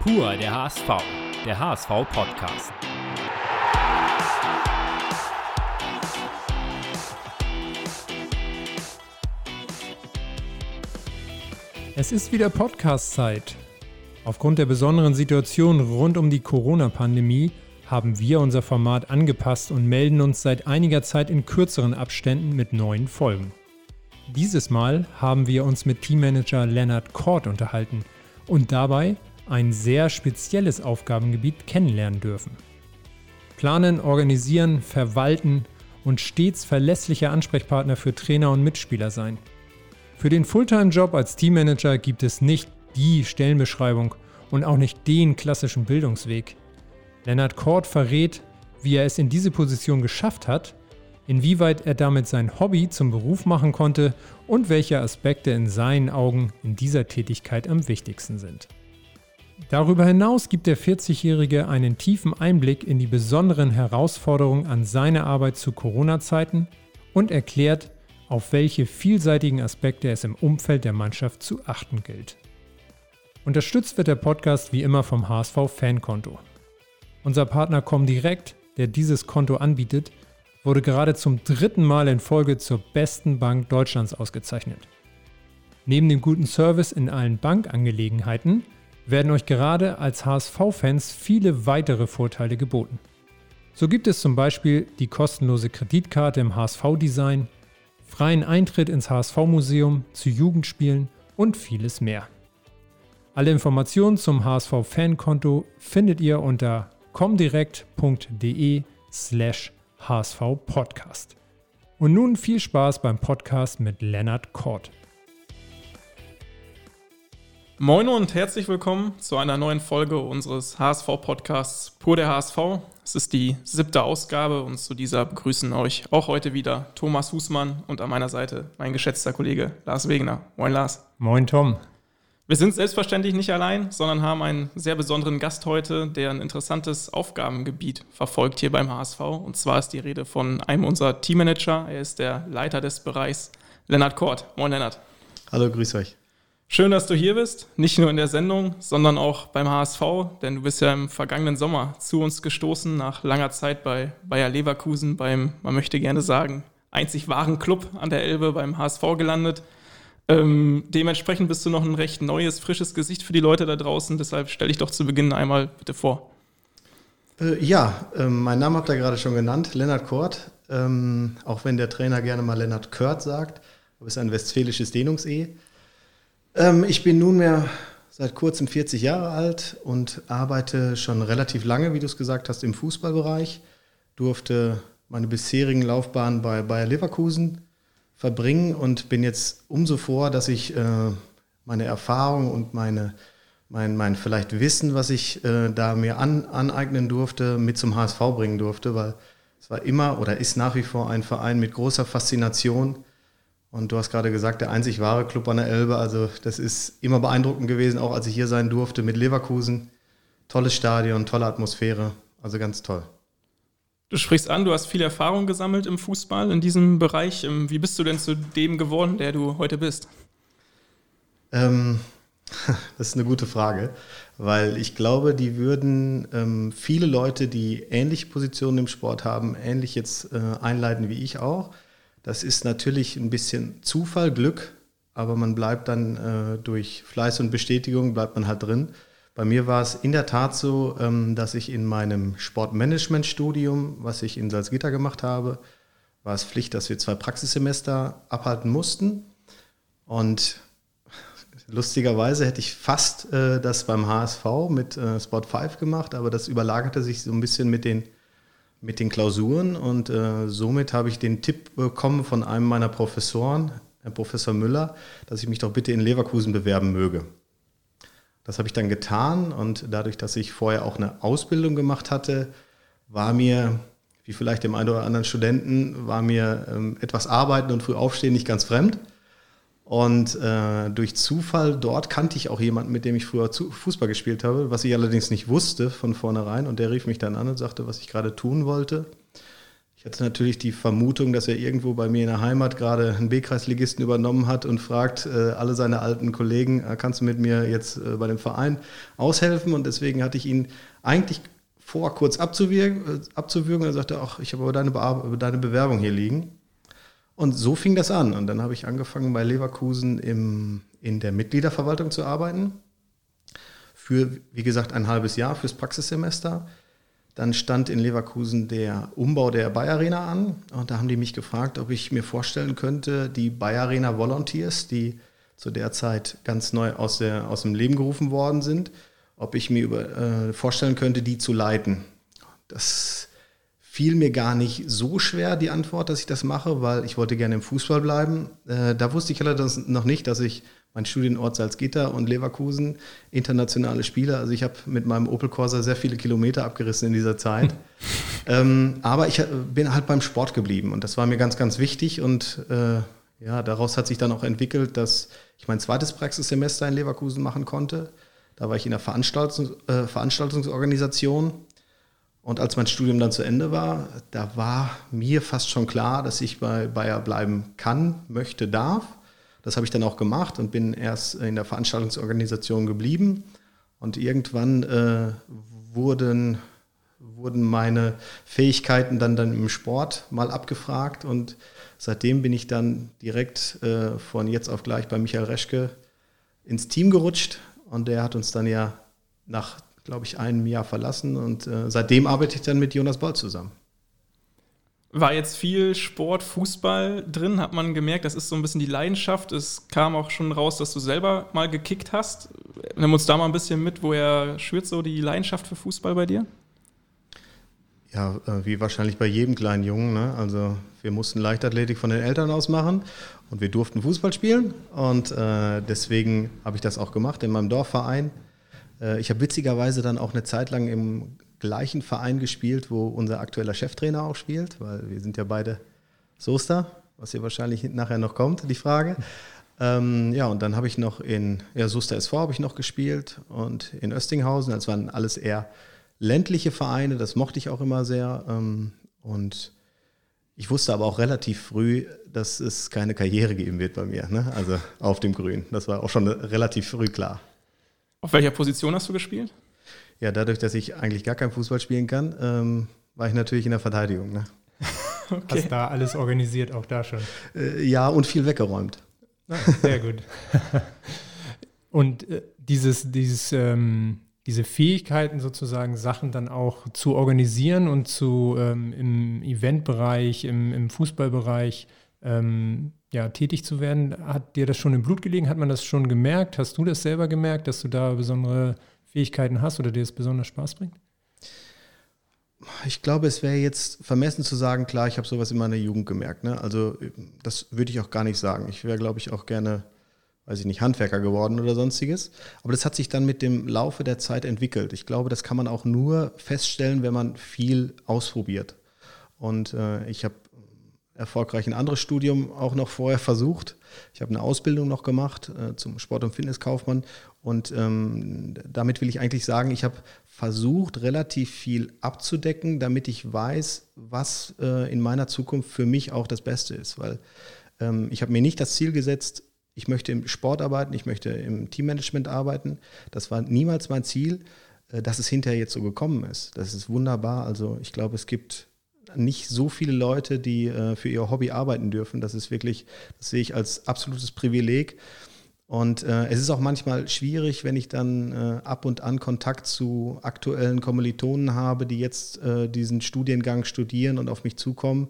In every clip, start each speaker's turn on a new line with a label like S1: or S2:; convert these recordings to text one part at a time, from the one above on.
S1: Pur der HSV, der HSV-Podcast.
S2: Es ist wieder Podcast-Zeit. Aufgrund der besonderen Situation rund um die Corona-Pandemie haben wir unser Format angepasst und melden uns seit einiger Zeit in kürzeren Abständen mit neuen Folgen. Dieses Mal haben wir uns mit Teammanager Leonard Kort unterhalten und dabei ein sehr spezielles Aufgabengebiet kennenlernen dürfen. Planen, organisieren, verwalten und stets verlässlicher Ansprechpartner für Trainer und Mitspieler sein. Für den Fulltime-Job als Teammanager gibt es nicht die Stellenbeschreibung und auch nicht den klassischen Bildungsweg. Leonard Kort verrät, wie er es in diese Position geschafft hat, inwieweit er damit sein Hobby zum Beruf machen konnte und welche Aspekte in seinen Augen in dieser Tätigkeit am wichtigsten sind. Darüber hinaus gibt der 40-Jährige einen tiefen Einblick in die besonderen Herausforderungen an seine Arbeit zu Corona-Zeiten und erklärt, auf welche vielseitigen Aspekte es im Umfeld der Mannschaft zu achten gilt. Unterstützt wird der Podcast wie immer vom HSV Fankonto. Unser Partner Comdirect, der dieses Konto anbietet, wurde gerade zum dritten Mal in Folge zur besten Bank Deutschlands ausgezeichnet. Neben dem guten Service in allen Bankangelegenheiten werden euch gerade als HSV-Fans viele weitere Vorteile geboten. So gibt es zum Beispiel die kostenlose Kreditkarte im HSV-Design, freien Eintritt ins HSV-Museum, zu Jugendspielen und vieles mehr. Alle Informationen zum HSV-Fankonto findet ihr unter comdirect.de slash hsv-podcast. Und nun viel Spaß beim Podcast mit Lennart Kort.
S3: Moin und herzlich willkommen zu einer neuen Folge unseres HSV-Podcasts Pur der HSV. Es ist die siebte Ausgabe und zu dieser begrüßen euch auch heute wieder Thomas Husmann und an meiner Seite mein geschätzter Kollege Lars Wegener. Moin Lars.
S2: Moin Tom.
S3: Wir sind selbstverständlich nicht allein, sondern haben einen sehr besonderen Gast heute, der ein interessantes Aufgabengebiet verfolgt hier beim HSV. Und zwar ist die Rede von einem unserer Teammanager. Er ist der Leiter des Bereichs, Lennart Kort. Moin Lennart.
S4: Hallo, grüß euch.
S3: Schön, dass du hier bist, nicht nur in der Sendung, sondern auch beim HSV, denn du bist ja im vergangenen Sommer zu uns gestoßen, nach langer Zeit bei Bayer Leverkusen, beim, man möchte gerne sagen, einzig wahren Club an der Elbe beim HSV gelandet. Ähm, dementsprechend bist du noch ein recht neues, frisches Gesicht für die Leute da draußen, deshalb stell dich doch zu Beginn einmal bitte vor.
S4: Äh, ja, äh, mein Name habt ihr gerade schon genannt, Lennart Kort, ähm, auch wenn der Trainer gerne mal Lennart Kört sagt, aber ist ein westfälisches Dehnungs-E. Ähm, ich bin nunmehr seit kurzem 40 Jahre alt und arbeite schon relativ lange, wie du es gesagt hast, im Fußballbereich. Durfte meine bisherigen Laufbahn bei Bayer Leverkusen verbringen und bin jetzt umso froher, dass ich äh, meine Erfahrung und meine, mein, mein vielleicht Wissen, was ich äh, da mir an, aneignen durfte, mit zum HSV bringen durfte, weil es war immer oder ist nach wie vor ein Verein mit großer Faszination und du hast gerade gesagt, der einzig wahre Club an der Elbe. Also das ist immer beeindruckend gewesen, auch als ich hier sein durfte mit Leverkusen. Tolles Stadion, tolle Atmosphäre. Also ganz toll.
S3: Du sprichst an, du hast viel Erfahrung gesammelt im Fußball, in diesem Bereich. Ähm, wie bist du denn zu dem geworden, der du heute bist?
S4: Ähm, das ist eine gute Frage, weil ich glaube, die würden ähm, viele Leute, die ähnliche Positionen im Sport haben, ähnlich jetzt äh, einleiten wie ich auch. Das ist natürlich ein bisschen Zufall, Glück, aber man bleibt dann äh, durch Fleiß und Bestätigung, bleibt man halt drin. Bei mir war es in der Tat so, ähm, dass ich in meinem Sportmanagement-Studium, was ich in Salzgitter gemacht habe, war es Pflicht, dass wir zwei Praxissemester abhalten mussten. Und lustigerweise hätte ich fast äh, das beim HSV mit äh, Sport 5 gemacht, aber das überlagerte sich so ein bisschen mit den mit den Klausuren und äh, somit habe ich den Tipp bekommen von einem meiner Professoren, Herr Professor Müller, dass ich mich doch bitte in Leverkusen bewerben möge. Das habe ich dann getan und dadurch, dass ich vorher auch eine Ausbildung gemacht hatte, war mir, wie vielleicht dem einen oder anderen Studenten, war mir ähm, etwas Arbeiten und früh aufstehen nicht ganz fremd. Und äh, durch Zufall dort kannte ich auch jemanden, mit dem ich früher Fußball gespielt habe, was ich allerdings nicht wusste von vornherein. Und der rief mich dann an und sagte, was ich gerade tun wollte. Ich hatte natürlich die Vermutung, dass er irgendwo bei mir in der Heimat gerade einen B-Kreisligisten übernommen hat und fragt äh, alle seine alten Kollegen, äh, kannst du mit mir jetzt äh, bei dem Verein aushelfen? Und deswegen hatte ich ihn eigentlich vor, kurz abzuwürgen. Äh, abzuwürgen. Er sagte, ach, ich habe aber deine, Be deine Bewerbung hier liegen. Und so fing das an. Und dann habe ich angefangen, bei Leverkusen im, in der Mitgliederverwaltung zu arbeiten. Für, wie gesagt, ein halbes Jahr fürs Praxissemester dann stand in Leverkusen der Umbau der Bayer Arena an und da haben die mich gefragt, ob ich mir vorstellen könnte, die Bayer Arena Volunteers, die zu der Zeit ganz neu aus, der, aus dem Leben gerufen worden sind, ob ich mir über, äh, vorstellen könnte, die zu leiten. Das fiel mir gar nicht so schwer, die Antwort, dass ich das mache, weil ich wollte gerne im Fußball bleiben. Äh, da wusste ich allerdings noch nicht, dass ich mein Studienort Salzgitter und Leverkusen, internationale Spieler. Also ich habe mit meinem Opel Corsa sehr viele Kilometer abgerissen in dieser Zeit. ähm, aber ich äh, bin halt beim Sport geblieben und das war mir ganz, ganz wichtig und äh, ja, daraus hat sich dann auch entwickelt, dass ich mein zweites Praxissemester in Leverkusen machen konnte. Da war ich in der Veranstaltungs äh, Veranstaltungsorganisation und als mein Studium dann zu Ende war, da war mir fast schon klar, dass ich bei Bayer bleiben kann, möchte, darf. Das habe ich dann auch gemacht und bin erst in der Veranstaltungsorganisation geblieben. Und irgendwann äh, wurden, wurden meine Fähigkeiten dann, dann im Sport mal abgefragt. Und seitdem bin ich dann direkt äh, von jetzt auf gleich bei Michael Reschke ins Team gerutscht. Und der hat uns dann ja nach, glaube ich, einem Jahr verlassen. Und äh, seitdem arbeite ich dann mit Jonas Boll zusammen
S3: war jetzt viel Sport, Fußball drin, hat man gemerkt, das ist so ein bisschen die Leidenschaft. Es kam auch schon raus, dass du selber mal gekickt hast. Nimm uns da mal ein bisschen mit, woher schwirrt so die Leidenschaft für Fußball bei dir?
S4: Ja, äh, wie wahrscheinlich bei jedem kleinen Jungen. Ne? Also wir mussten Leichtathletik von den Eltern aus machen und wir durften Fußball spielen. Und äh, deswegen habe ich das auch gemacht in meinem Dorfverein. Äh, ich habe witzigerweise dann auch eine Zeit lang im gleichen Verein gespielt, wo unser aktueller Cheftrainer auch spielt, weil wir sind ja beide Soester, was hier wahrscheinlich nachher noch kommt, die Frage. Ähm, ja, und dann habe ich noch in ja, Soester SV habe ich noch gespielt und in Östinghausen. Das waren alles eher ländliche Vereine, das mochte ich auch immer sehr. Ähm, und ich wusste aber auch relativ früh, dass es keine Karriere geben wird bei mir, ne? also auf dem Grün. Das war auch schon relativ früh klar.
S3: Auf welcher Position hast du gespielt?
S4: Ja, dadurch, dass ich eigentlich gar kein Fußball spielen kann, ähm, war ich natürlich in der Verteidigung. Ne?
S2: okay. Hast da alles organisiert, auch da schon?
S4: Äh, ja, und viel weggeräumt.
S2: Ah, sehr gut. und äh, dieses, dieses, ähm, diese Fähigkeiten sozusagen, Sachen dann auch zu organisieren und zu ähm, im Eventbereich, im, im Fußballbereich ähm, ja, tätig zu werden, hat dir das schon im Blut gelegen? Hat man das schon gemerkt? Hast du das selber gemerkt, dass du da besondere Fähigkeiten hast oder dir es besonders Spaß bringt?
S4: Ich glaube, es wäre jetzt vermessen zu sagen, klar, ich habe sowas in meiner Jugend gemerkt. Ne? Also das würde ich auch gar nicht sagen. Ich wäre, glaube ich, auch gerne, weiß ich nicht, Handwerker geworden oder sonstiges. Aber das hat sich dann mit dem Laufe der Zeit entwickelt. Ich glaube, das kann man auch nur feststellen, wenn man viel ausprobiert. Und äh, ich habe erfolgreich ein anderes Studium auch noch vorher versucht. Ich habe eine Ausbildung noch gemacht äh, zum Sport- und Fitnesskaufmann und ähm, damit will ich eigentlich sagen, ich habe versucht, relativ viel abzudecken, damit ich weiß, was äh, in meiner Zukunft für mich auch das Beste ist. Weil ähm, ich habe mir nicht das Ziel gesetzt, ich möchte im Sport arbeiten, ich möchte im Teammanagement arbeiten. Das war niemals mein Ziel. Äh, dass es hinterher jetzt so gekommen ist, das ist wunderbar. Also ich glaube, es gibt nicht so viele Leute, die äh, für ihr Hobby arbeiten dürfen. Das ist wirklich, das sehe ich als absolutes Privileg. Und äh, es ist auch manchmal schwierig, wenn ich dann äh, ab und an Kontakt zu aktuellen Kommilitonen habe, die jetzt äh, diesen Studiengang studieren und auf mich zukommen.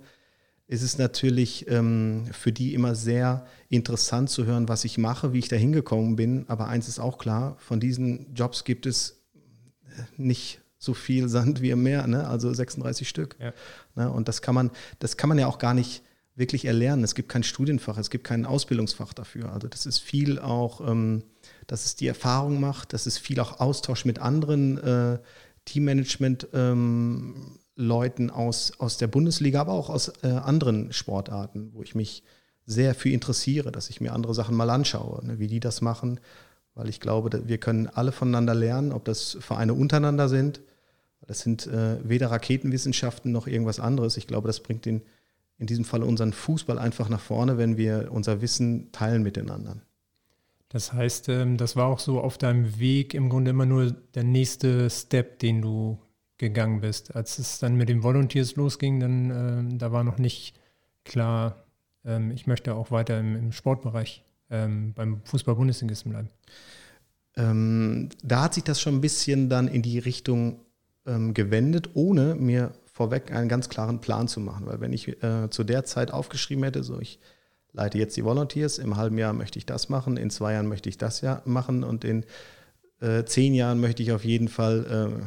S4: Ist es natürlich ähm, für die immer sehr interessant zu hören, was ich mache, wie ich da hingekommen bin. Aber eins ist auch klar, von diesen Jobs gibt es äh, nicht so viel Sand wie im Meer, ne? also 36 Stück. Ja. Ne? Und das kann man, das kann man ja auch gar nicht wirklich erlernen. Es gibt kein Studienfach, es gibt kein Ausbildungsfach dafür. Also das ist viel auch, ähm, dass es die Erfahrung macht, dass es viel auch Austausch mit anderen äh, Teammanagement-Leuten ähm, aus, aus der Bundesliga, aber auch aus äh, anderen Sportarten, wo ich mich sehr für interessiere, dass ich mir andere Sachen mal anschaue, ne, wie die das machen, weil ich glaube, wir können alle voneinander lernen, ob das Vereine untereinander sind Das sind äh, weder Raketenwissenschaften noch irgendwas anderes. Ich glaube, das bringt den, in diesem Fall unseren Fußball einfach nach vorne, wenn wir unser Wissen teilen mit den anderen.
S2: Das heißt, ähm, das war auch so auf deinem Weg im Grunde immer nur der nächste Step, den du gegangen bist. Als es dann mit den Volunteers losging, dann äh, da war noch nicht klar, ähm, ich möchte auch weiter im Sportbereich ähm, beim Fußball-Bundesligisten bleiben.
S4: Ähm, da hat sich das schon ein bisschen dann in die Richtung ähm, gewendet, ohne mir vorweg einen ganz klaren Plan zu machen. Weil wenn ich äh, zu der Zeit aufgeschrieben hätte, so ich leite jetzt die Volunteers, im halben Jahr möchte ich das machen, in zwei Jahren möchte ich das ja machen und in äh, zehn Jahren möchte ich auf jeden Fall,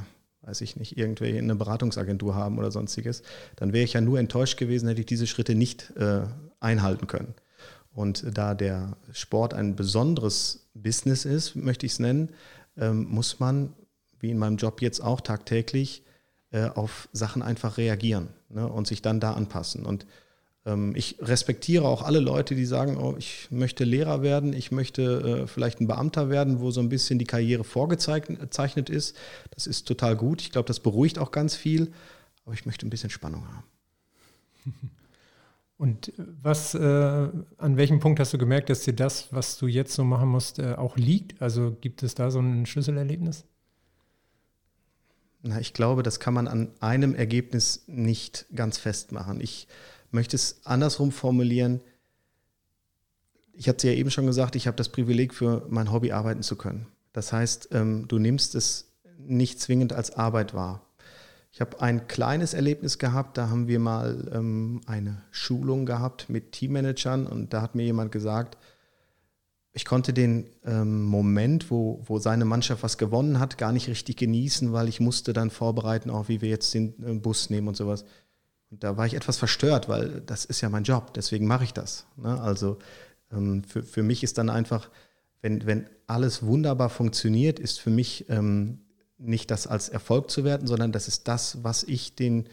S4: äh, weiß ich nicht, irgendwelche eine Beratungsagentur haben oder sonstiges, dann wäre ich ja nur enttäuscht gewesen, hätte ich diese Schritte nicht äh, einhalten können. Und da der Sport ein besonderes Business ist, möchte ich es nennen, ähm, muss man, wie in meinem Job jetzt auch tagtäglich, äh, auf Sachen einfach reagieren ne, und sich dann da anpassen. Und ähm, ich respektiere auch alle Leute, die sagen, oh, ich möchte Lehrer werden, ich möchte äh, vielleicht ein Beamter werden, wo so ein bisschen die Karriere vorgezeichnet ist. Das ist total gut. Ich glaube, das beruhigt auch ganz viel. Aber ich möchte ein bisschen Spannung haben.
S2: Und was, äh, an welchem Punkt hast du gemerkt, dass dir das, was du jetzt so machen musst, äh, auch liegt? Also gibt es da so ein Schlüsselerlebnis?
S4: Na, ich glaube, das kann man an einem Ergebnis nicht ganz festmachen. Ich möchte es andersrum formulieren. Ich habe es ja eben schon gesagt, ich habe das Privileg, für mein Hobby arbeiten zu können. Das heißt, ähm, du nimmst es nicht zwingend als Arbeit wahr. Ich habe ein kleines Erlebnis gehabt, da haben wir mal ähm, eine Schulung gehabt mit Teammanagern und da hat mir jemand gesagt, ich konnte den ähm, Moment, wo, wo seine Mannschaft was gewonnen hat, gar nicht richtig genießen, weil ich musste dann vorbereiten, auch wie wir jetzt den äh, Bus nehmen und sowas. Und da war ich etwas verstört, weil das ist ja mein Job, deswegen mache ich das. Ne? Also ähm, für, für mich ist dann einfach, wenn, wenn alles wunderbar funktioniert, ist für mich ähm, nicht das als Erfolg zu werten, sondern das ist das, was ich den,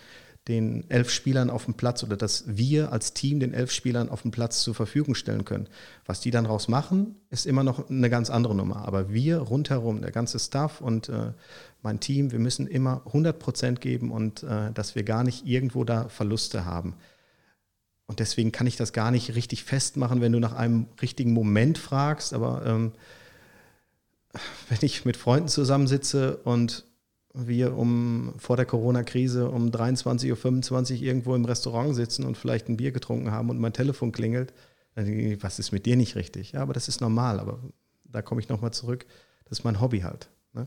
S4: den elf Spielern auf dem Platz oder dass wir als Team den elf Spielern auf dem Platz zur Verfügung stellen können. Was die dann raus machen, ist immer noch eine ganz andere Nummer. Aber wir rundherum, der ganze Staff und äh, mein Team, wir müssen immer 100 Prozent geben und äh, dass wir gar nicht irgendwo da Verluste haben. Und deswegen kann ich das gar nicht richtig festmachen, wenn du nach einem richtigen Moment fragst. Aber ähm, wenn ich mit Freunden zusammensitze und wir um vor der Corona-Krise um 23.25 Uhr irgendwo im Restaurant sitzen und vielleicht ein Bier getrunken haben und mein Telefon klingelt, dann denke ich, was ist mit dir nicht richtig? Ja, aber das ist normal, aber da komme ich nochmal zurück. Das ist mein Hobby halt. Ne?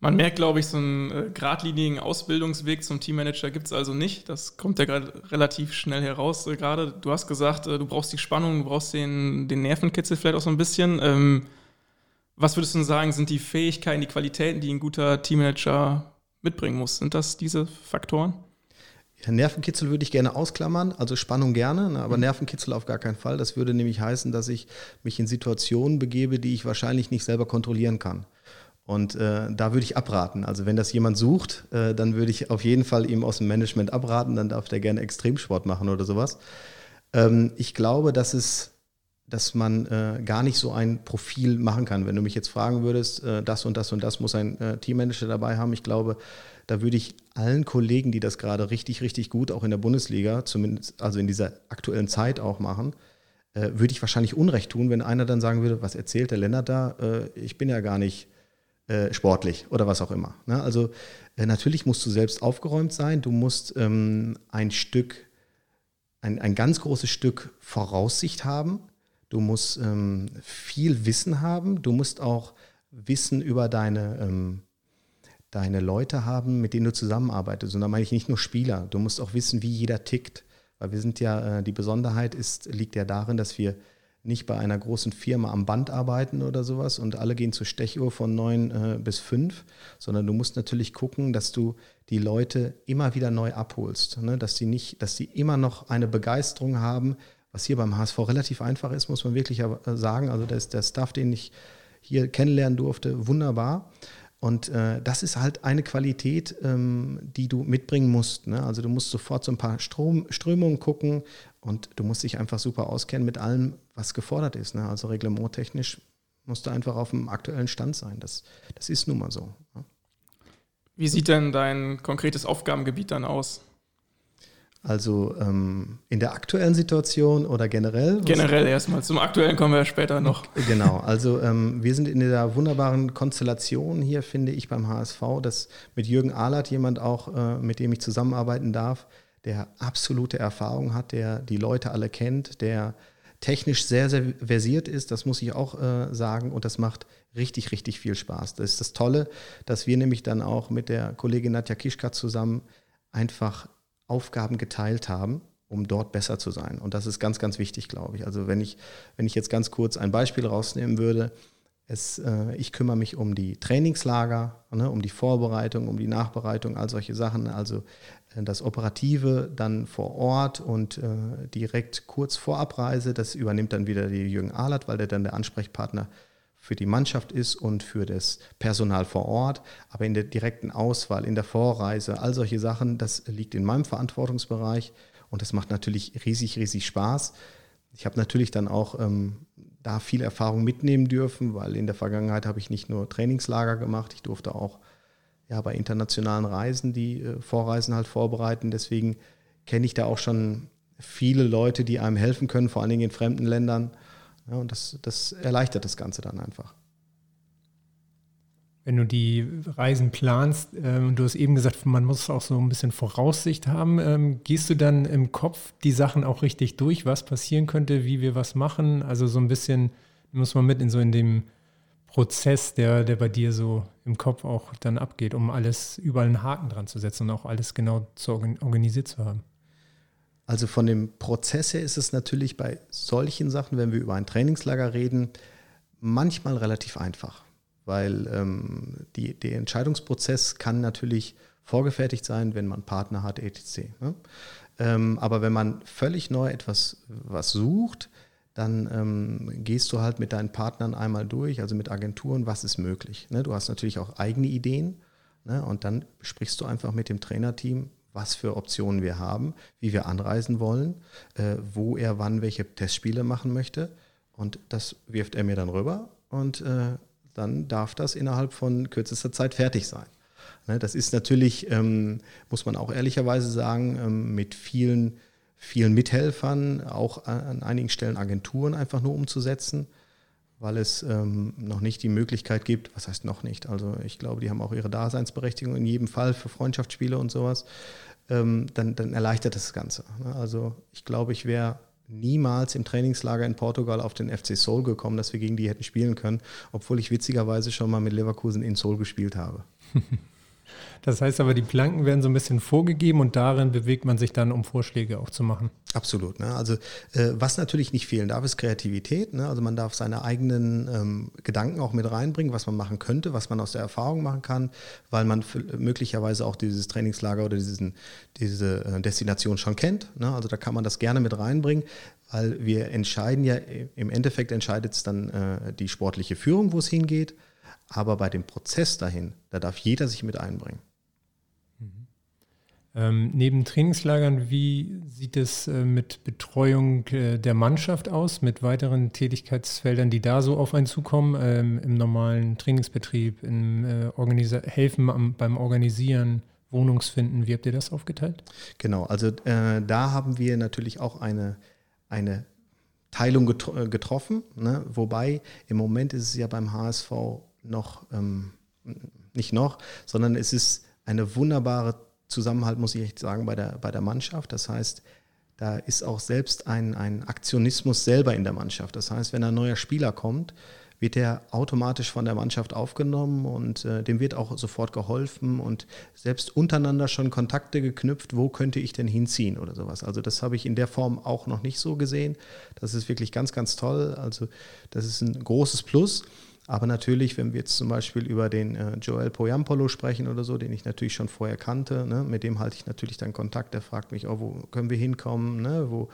S3: Man merkt, glaube ich, so einen äh, geradlinigen Ausbildungsweg zum Teammanager gibt es also nicht. Das kommt ja gerade relativ schnell heraus. Äh, gerade du hast gesagt, äh, du brauchst die Spannung, du brauchst den, den Nervenkitzel vielleicht auch so ein bisschen. Ähm, was würdest du sagen, sind die Fähigkeiten, die Qualitäten, die ein guter Teammanager mitbringen muss? Sind das diese Faktoren?
S4: Ja, Nervenkitzel würde ich gerne ausklammern, also Spannung gerne, ne, aber mhm. Nervenkitzel auf gar keinen Fall. Das würde nämlich heißen, dass ich mich in Situationen begebe, die ich wahrscheinlich nicht selber kontrollieren kann. Und äh, da würde ich abraten. Also wenn das jemand sucht, äh, dann würde ich auf jeden Fall ihm aus dem Management abraten, dann darf der gerne Extremsport machen oder sowas. Ähm, ich glaube, dass es dass man äh, gar nicht so ein Profil machen kann. Wenn du mich jetzt fragen würdest, äh, das und das und das muss ein äh, Teammanager dabei haben, ich glaube, da würde ich allen Kollegen, die das gerade richtig, richtig gut auch in der Bundesliga, zumindest also in dieser aktuellen Zeit auch machen, äh, würde ich wahrscheinlich Unrecht tun, wenn einer dann sagen würde, was erzählt der Lennart da? Äh, ich bin ja gar nicht äh, sportlich oder was auch immer. Ne? Also natürlich musst du selbst aufgeräumt sein, du musst ähm, ein Stück, ein, ein ganz großes Stück Voraussicht haben du musst ähm, viel Wissen haben, du musst auch Wissen über deine, ähm, deine Leute haben, mit denen du zusammenarbeitest. Und da meine ich nicht nur Spieler, du musst auch wissen, wie jeder tickt. Weil wir sind ja, äh, die Besonderheit ist, liegt ja darin, dass wir nicht bei einer großen Firma am Band arbeiten oder sowas und alle gehen zur Stechuhr von neun äh, bis fünf, sondern du musst natürlich gucken, dass du die Leute immer wieder neu abholst, ne? dass sie nicht, dass sie immer noch eine Begeisterung haben, was hier beim HSV relativ einfach ist, muss man wirklich sagen. Also ist der Stuff, den ich hier kennenlernen durfte, wunderbar. Und äh, das ist halt eine Qualität, ähm, die du mitbringen musst. Ne? Also du musst sofort so ein paar Strom, Strömungen gucken und du musst dich einfach super auskennen mit allem, was gefordert ist. Ne? Also reglementtechnisch musst du einfach auf dem aktuellen Stand sein. Das, das ist nun mal so. Ne?
S3: Wie sieht denn dein konkretes Aufgabengebiet dann aus?
S4: Also ähm, in der aktuellen Situation oder generell?
S3: Generell erstmal. Zum aktuellen kommen wir später noch.
S4: Genau, also ähm, wir sind in der wunderbaren Konstellation hier, finde ich, beim HSV, dass mit Jürgen Ahlert jemand auch, äh, mit dem ich zusammenarbeiten darf, der absolute Erfahrung hat, der die Leute alle kennt, der technisch sehr, sehr versiert ist, das muss ich auch äh, sagen, und das macht richtig, richtig viel Spaß. Das ist das Tolle, dass wir nämlich dann auch mit der Kollegin Nadja Kischka zusammen einfach Aufgaben geteilt haben, um dort besser zu sein. Und das ist ganz, ganz wichtig, glaube ich. Also wenn ich, wenn ich jetzt ganz kurz ein Beispiel rausnehmen würde, es, äh, ich kümmere mich um die Trainingslager, ne, um die Vorbereitung, um die Nachbereitung, all solche Sachen. Also äh, das Operative dann vor Ort und äh, direkt kurz vor Abreise, das übernimmt dann wieder die Jürgen Ahlert, weil der dann der Ansprechpartner für die Mannschaft ist und für das Personal vor Ort, aber in der direkten Auswahl, in der Vorreise, all solche Sachen, das liegt in meinem Verantwortungsbereich und das macht natürlich riesig, riesig Spaß. Ich habe natürlich dann auch ähm, da viel Erfahrung mitnehmen dürfen, weil in der Vergangenheit habe ich nicht nur Trainingslager gemacht, ich durfte auch ja, bei internationalen Reisen die äh, Vorreisen halt vorbereiten. Deswegen kenne ich da auch schon viele Leute, die einem helfen können, vor allen Dingen in fremden Ländern. Ja, und das, das erleichtert das Ganze dann einfach.
S2: Wenn du die Reisen planst, ähm, du hast eben gesagt, man muss auch so ein bisschen Voraussicht haben, ähm, gehst du dann im Kopf die Sachen auch richtig durch, was passieren könnte, wie wir was machen? Also so ein bisschen muss man mit in so in dem Prozess, der, der bei dir so im Kopf auch dann abgeht, um alles überall einen Haken dran zu setzen und auch alles genau zu organisiert zu haben.
S4: Also von dem Prozess her ist es natürlich bei solchen Sachen, wenn wir über ein Trainingslager reden, manchmal relativ einfach, weil ähm, die, der Entscheidungsprozess kann natürlich vorgefertigt sein, wenn man Partner hat, etc. Ne? Ähm, aber wenn man völlig neu etwas was sucht, dann ähm, gehst du halt mit deinen Partnern einmal durch, also mit Agenturen, was ist möglich. Ne? Du hast natürlich auch eigene Ideen ne? und dann sprichst du einfach mit dem Trainerteam, was für Optionen wir haben, wie wir anreisen wollen, äh, wo er wann welche Testspiele machen möchte. Und das wirft er mir dann rüber und äh, dann darf das innerhalb von kürzester Zeit fertig sein. Ne, das ist natürlich, ähm, muss man auch ehrlicherweise sagen, ähm, mit vielen, vielen Mithelfern, auch an einigen Stellen Agenturen einfach nur umzusetzen weil es ähm, noch nicht die Möglichkeit gibt, was heißt noch nicht, also ich glaube, die haben auch ihre Daseinsberechtigung in jedem Fall für Freundschaftsspiele und sowas, ähm, dann, dann erleichtert das Ganze. Ne? Also ich glaube, ich wäre niemals im Trainingslager in Portugal auf den FC Seoul gekommen, dass wir gegen die hätten spielen können, obwohl ich witzigerweise schon mal mit Leverkusen in Seoul gespielt habe.
S2: Das heißt aber, die Planken werden so ein bisschen vorgegeben und darin bewegt man sich dann, um Vorschläge auch zu machen.
S4: Absolut. Ne? Also äh, was natürlich nicht fehlen darf, ist Kreativität. Ne? Also man darf seine eigenen ähm, Gedanken auch mit reinbringen, was man machen könnte, was man aus der Erfahrung machen kann, weil man möglicherweise auch dieses Trainingslager oder diesen, diese äh, Destination schon kennt. Ne? Also da kann man das gerne mit reinbringen weil wir entscheiden ja, im Endeffekt entscheidet es dann äh, die sportliche Führung, wo es hingeht. Aber bei dem Prozess dahin, da darf jeder sich mit einbringen.
S2: Ähm, neben Trainingslagern, wie sieht es äh, mit Betreuung äh, der Mannschaft aus, mit weiteren Tätigkeitsfeldern, die da so auf einen zukommen, ähm, im normalen Trainingsbetrieb, im äh, Helfen am, beim Organisieren, Wohnungsfinden? Wie habt ihr das aufgeteilt?
S4: Genau, also äh, da haben wir natürlich auch eine, eine Teilung getro getroffen, ne? wobei im Moment ist es ja beim HSV noch, ähm, nicht noch, sondern es ist eine wunderbare Zusammenhalt, muss ich echt sagen, bei der, bei der Mannschaft. Das heißt, da ist auch selbst ein, ein Aktionismus selber in der Mannschaft. Das heißt, wenn ein neuer Spieler kommt, wird er automatisch von der Mannschaft aufgenommen und äh, dem wird auch sofort geholfen und selbst untereinander schon Kontakte geknüpft, wo könnte ich denn hinziehen oder sowas. Also das habe ich in der Form auch noch nicht so gesehen. Das ist wirklich ganz, ganz toll. Also das ist ein großes Plus. Aber natürlich, wenn wir jetzt zum Beispiel über den äh, Joel Poyampolo sprechen oder so, den ich natürlich schon vorher kannte, ne, mit dem halte ich natürlich dann Kontakt. Der fragt mich, oh, wo können wir hinkommen, ne, wo,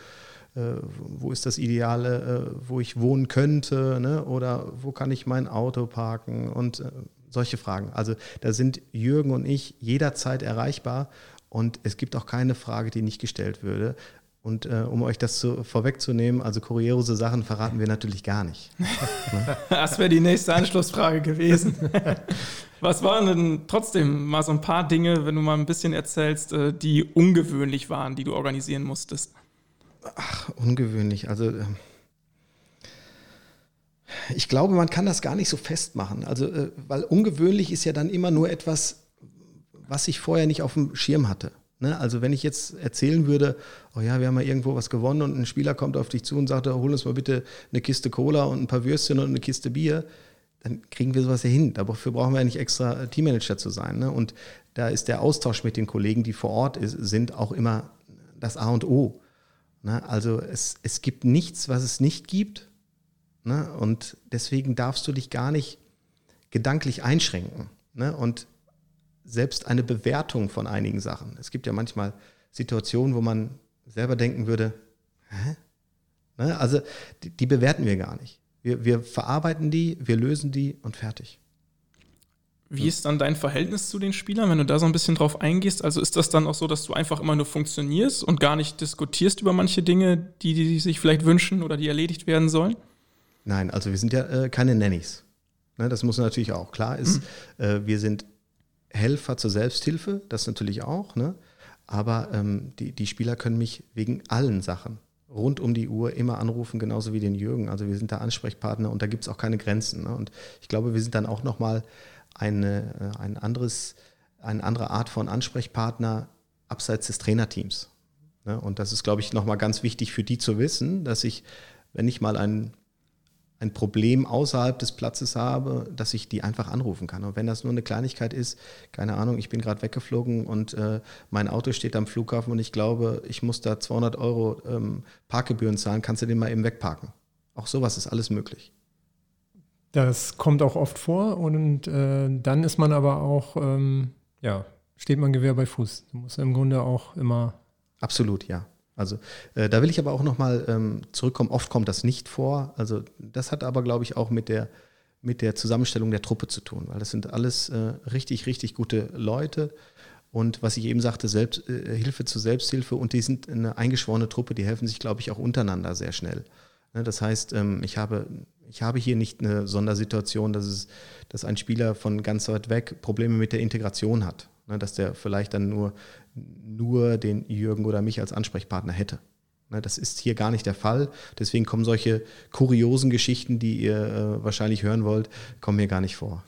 S4: äh, wo ist das Ideale, äh, wo ich wohnen könnte ne, oder wo kann ich mein Auto parken und äh, solche Fragen. Also da sind Jürgen und ich jederzeit erreichbar und es gibt auch keine Frage, die nicht gestellt würde. Und äh, um euch das zu, vorwegzunehmen, also kuriose Sachen verraten wir natürlich gar nicht.
S3: das wäre die nächste Anschlussfrage gewesen. Was waren denn trotzdem mal so ein paar Dinge, wenn du mal ein bisschen erzählst, äh, die ungewöhnlich waren, die du organisieren musstest?
S4: Ach, ungewöhnlich. Also ähm, ich glaube, man kann das gar nicht so festmachen. Also, äh, weil ungewöhnlich ist ja dann immer nur etwas, was ich vorher nicht auf dem Schirm hatte. Ne? Also wenn ich jetzt erzählen würde, oh ja, wir haben mal irgendwo was gewonnen und ein Spieler kommt auf dich zu und sagt, hol uns mal bitte eine Kiste Cola und ein paar Würstchen und eine Kiste Bier, dann kriegen wir sowas ja hin. Dafür brauchen wir ja nicht extra Teammanager zu sein. Ne? Und da ist der Austausch mit den Kollegen, die vor Ort ist, sind, auch immer das A und O. Ne? Also es, es gibt nichts, was es nicht gibt. Ne? Und deswegen darfst du dich gar nicht gedanklich einschränken. Ne? Und selbst eine Bewertung von einigen Sachen. Es gibt ja manchmal Situationen, wo man selber denken würde, hä? Ne? Also die, die, bewerten wir gar nicht. Wir, wir verarbeiten die, wir lösen die und fertig.
S3: Wie ist dann dein Verhältnis zu den Spielern, wenn du da so ein bisschen drauf eingehst? Also ist das dann auch so, dass du einfach immer nur funktionierst und gar nicht diskutierst über manche Dinge, die die sich vielleicht wünschen oder die erledigt werden sollen?
S4: Nein, also wir sind ja äh, keine Nannies. Ne, das muss natürlich auch klar ist. Mhm. Äh, wir sind Helfer zur Selbsthilfe, das natürlich auch, ne? aber ähm, die, die Spieler können mich wegen allen Sachen rund um die Uhr immer anrufen, genauso wie den Jürgen. Also wir sind da Ansprechpartner und da gibt es auch keine Grenzen. Ne? Und ich glaube, wir sind dann auch nochmal eine, äh, ein anderes, eine andere Art von Ansprechpartner abseits des Trainerteams. Ne? Und das ist, glaube ich, nochmal ganz wichtig für die zu wissen, dass ich, wenn ich mal ein ein Problem außerhalb des Platzes habe, dass ich die einfach anrufen kann. Und wenn das nur eine Kleinigkeit ist, keine Ahnung, ich bin gerade weggeflogen und äh, mein Auto steht am Flughafen und ich glaube, ich muss da 200 Euro ähm, Parkgebühren zahlen, kannst du den mal eben wegparken. Auch sowas ist alles möglich.
S2: Das kommt auch oft vor und äh, dann ist man aber auch, ähm, ja, steht man Gewehr bei Fuß. Du musst im Grunde auch immer.
S4: Absolut, ja. Also äh, da will ich aber auch nochmal ähm, zurückkommen. Oft kommt das nicht vor. Also das hat aber, glaube ich, auch mit der, mit der Zusammenstellung der Truppe zu tun, weil das sind alles äh, richtig, richtig gute Leute. Und was ich eben sagte, Selbst, äh, Hilfe zur Selbsthilfe und die sind eine eingeschworene Truppe, die helfen sich, glaube ich, auch untereinander sehr schnell. Ne, das heißt, ähm, ich, habe, ich habe hier nicht eine Sondersituation, dass, es, dass ein Spieler von ganz weit weg Probleme mit der Integration hat. Ne, dass der vielleicht dann nur, nur den Jürgen oder mich als Ansprechpartner hätte. Ne, das ist hier gar nicht der Fall. Deswegen kommen solche kuriosen Geschichten, die ihr äh, wahrscheinlich hören wollt, kommen mir gar nicht vor.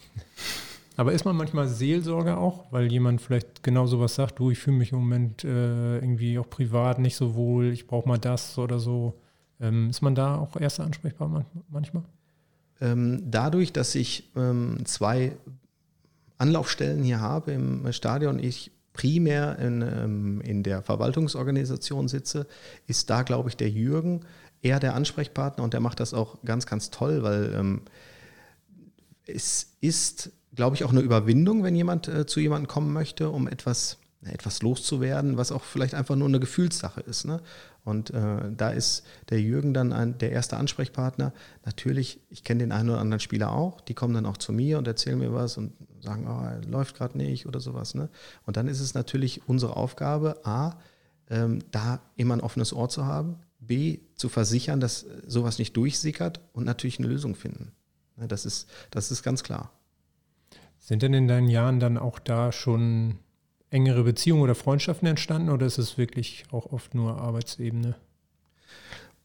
S2: Aber ist man manchmal Seelsorger auch, weil jemand vielleicht genau sowas sagt, du, ich fühle mich im Moment äh, irgendwie auch privat nicht so wohl, ich brauche mal das oder so. Ähm, ist man da auch erster Ansprechpartner manchmal?
S4: Ähm, dadurch, dass ich ähm, zwei Anlaufstellen hier habe im Stadion, ich primär in, ähm, in der Verwaltungsorganisation sitze, ist da, glaube ich, der Jürgen eher der Ansprechpartner und der macht das auch ganz, ganz toll, weil ähm, es ist, glaube ich, auch eine Überwindung, wenn jemand äh, zu jemandem kommen möchte, um etwas, etwas loszuwerden, was auch vielleicht einfach nur eine Gefühlssache ist. Ne? Und äh, da ist der Jürgen dann ein, der erste Ansprechpartner. Natürlich, ich kenne den einen oder anderen Spieler auch, die kommen dann auch zu mir und erzählen mir was und sagen, oh, läuft gerade nicht oder sowas. Ne? Und dann ist es natürlich unsere Aufgabe, A, ähm, da immer ein offenes Ohr zu haben, B, zu versichern, dass sowas nicht durchsickert und natürlich eine Lösung finden. Ne? Das, ist, das ist ganz klar.
S2: Sind denn in deinen Jahren dann auch da schon engere Beziehungen oder Freundschaften entstanden oder ist es wirklich auch oft nur Arbeitsebene?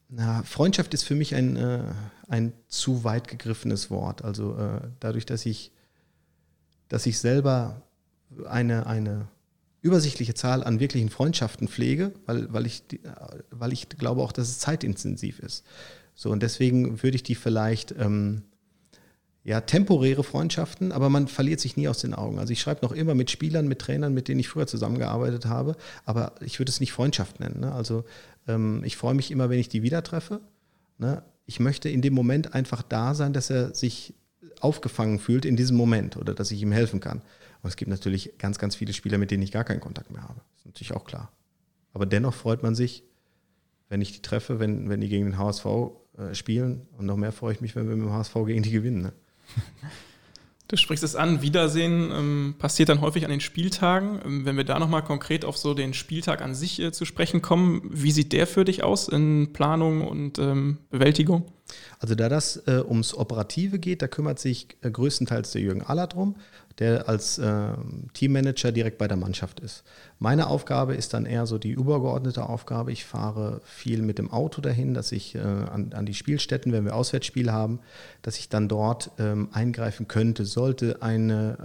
S4: Na, Freundschaft ist für mich ein, äh, ein zu weit gegriffenes Wort. Also äh, dadurch, dass ich, dass ich selber eine, eine übersichtliche Zahl an wirklichen Freundschaften pflege, weil, weil, ich, weil ich glaube auch, dass es zeitintensiv ist. So, und deswegen würde ich die vielleicht ähm, ja, temporäre Freundschaften, aber man verliert sich nie aus den Augen. Also ich schreibe noch immer mit Spielern, mit Trainern, mit denen ich früher zusammengearbeitet habe, aber ich würde es nicht Freundschaft nennen. Ne? Also ähm, ich freue mich immer, wenn ich die wieder treffe. Ne? Ich möchte in dem Moment einfach da sein, dass er sich aufgefangen fühlt in diesem Moment oder dass ich ihm helfen kann. Und es gibt natürlich ganz, ganz viele Spieler, mit denen ich gar keinen Kontakt mehr habe. Das ist natürlich auch klar. Aber dennoch freut man sich, wenn ich die treffe, wenn, wenn die gegen den HSV äh, spielen. Und noch mehr freue ich mich, wenn wir mit dem HSV gegen die gewinnen. Ne?
S3: Du sprichst es an, Wiedersehen ähm, passiert dann häufig an den Spieltagen. Ähm, wenn wir da nochmal konkret auf so den Spieltag an sich äh, zu sprechen kommen, wie sieht der für dich aus in Planung und ähm, Bewältigung?
S4: Also da das äh, ums Operative geht, da kümmert sich äh, größtenteils der Jürgen Aller drum, der als äh, Teammanager direkt bei der Mannschaft ist. Meine Aufgabe ist dann eher so die übergeordnete Aufgabe. Ich fahre viel mit dem Auto dahin, dass ich äh, an, an, die Spielstätten, wenn wir Auswärtsspiele haben, dass ich dann dort ähm, eingreifen könnte, sollte eine,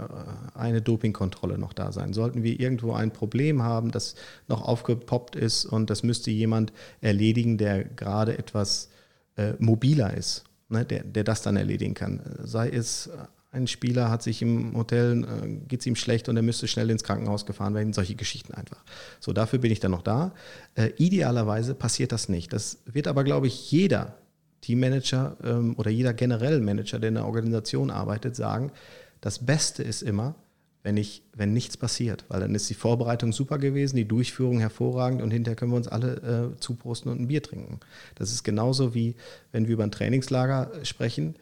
S4: äh, eine Dopingkontrolle noch da sein. Sollten wir irgendwo ein Problem haben, das noch aufgepoppt ist und das müsste jemand erledigen, der gerade etwas äh, mobiler ist, ne, der, der das dann erledigen kann. Sei es ein Spieler hat sich im Hotel, äh, geht es ihm schlecht und er müsste schnell ins Krankenhaus gefahren werden, solche Geschichten einfach. So, dafür bin ich dann noch da. Äh, idealerweise passiert das nicht. Das wird aber, glaube ich, jeder Teammanager ähm, oder jeder generell Manager, der in einer Organisation arbeitet, sagen, das Beste ist immer, wenn, ich, wenn nichts passiert, weil dann ist die Vorbereitung super gewesen, die Durchführung hervorragend und hinterher können wir uns alle äh, zuprosten und ein Bier trinken. Das ist genauso wie, wenn wir über ein Trainingslager sprechen,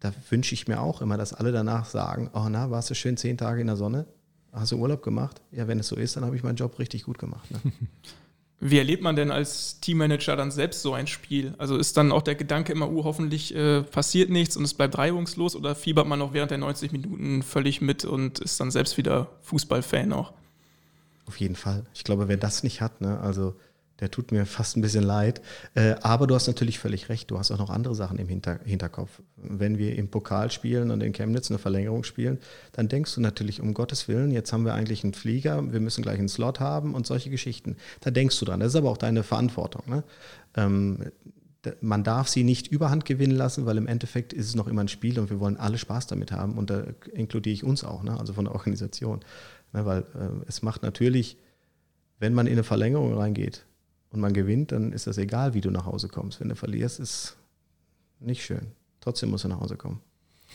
S4: da wünsche ich mir auch immer, dass alle danach sagen, oh na, warst du schön zehn Tage in der Sonne? Hast du Urlaub gemacht? Ja, wenn es so ist, dann habe ich meinen Job richtig gut gemacht. Ne?
S3: Wie erlebt man denn als Teammanager dann selbst so ein Spiel? Also ist dann auch der Gedanke immer, uh, hoffentlich äh, passiert nichts und es bleibt reibungslos oder fiebert man auch während der 90 Minuten völlig mit und ist dann selbst wieder Fußballfan auch?
S4: Auf jeden Fall. Ich glaube, wer das nicht hat, ne, also der tut mir fast ein bisschen leid. Äh, aber du hast natürlich völlig recht, du hast auch noch andere Sachen im Hinter Hinterkopf. Wenn wir im Pokal spielen und in Chemnitz eine Verlängerung spielen, dann denkst du natürlich, um Gottes Willen, jetzt haben wir eigentlich einen Flieger, wir müssen gleich einen Slot haben und solche Geschichten. Da denkst du dran. Das ist aber auch deine Verantwortung. Ne? Ähm, man darf sie nicht überhand gewinnen lassen, weil im Endeffekt ist es noch immer ein Spiel und wir wollen alle Spaß damit haben und da inkludiere ich uns auch, ne? also von der Organisation. Ne? Weil äh, es macht natürlich, wenn man in eine Verlängerung reingeht, und man gewinnt, dann ist das egal, wie du nach Hause kommst. Wenn du verlierst, ist nicht schön. Trotzdem musst du nach Hause kommen.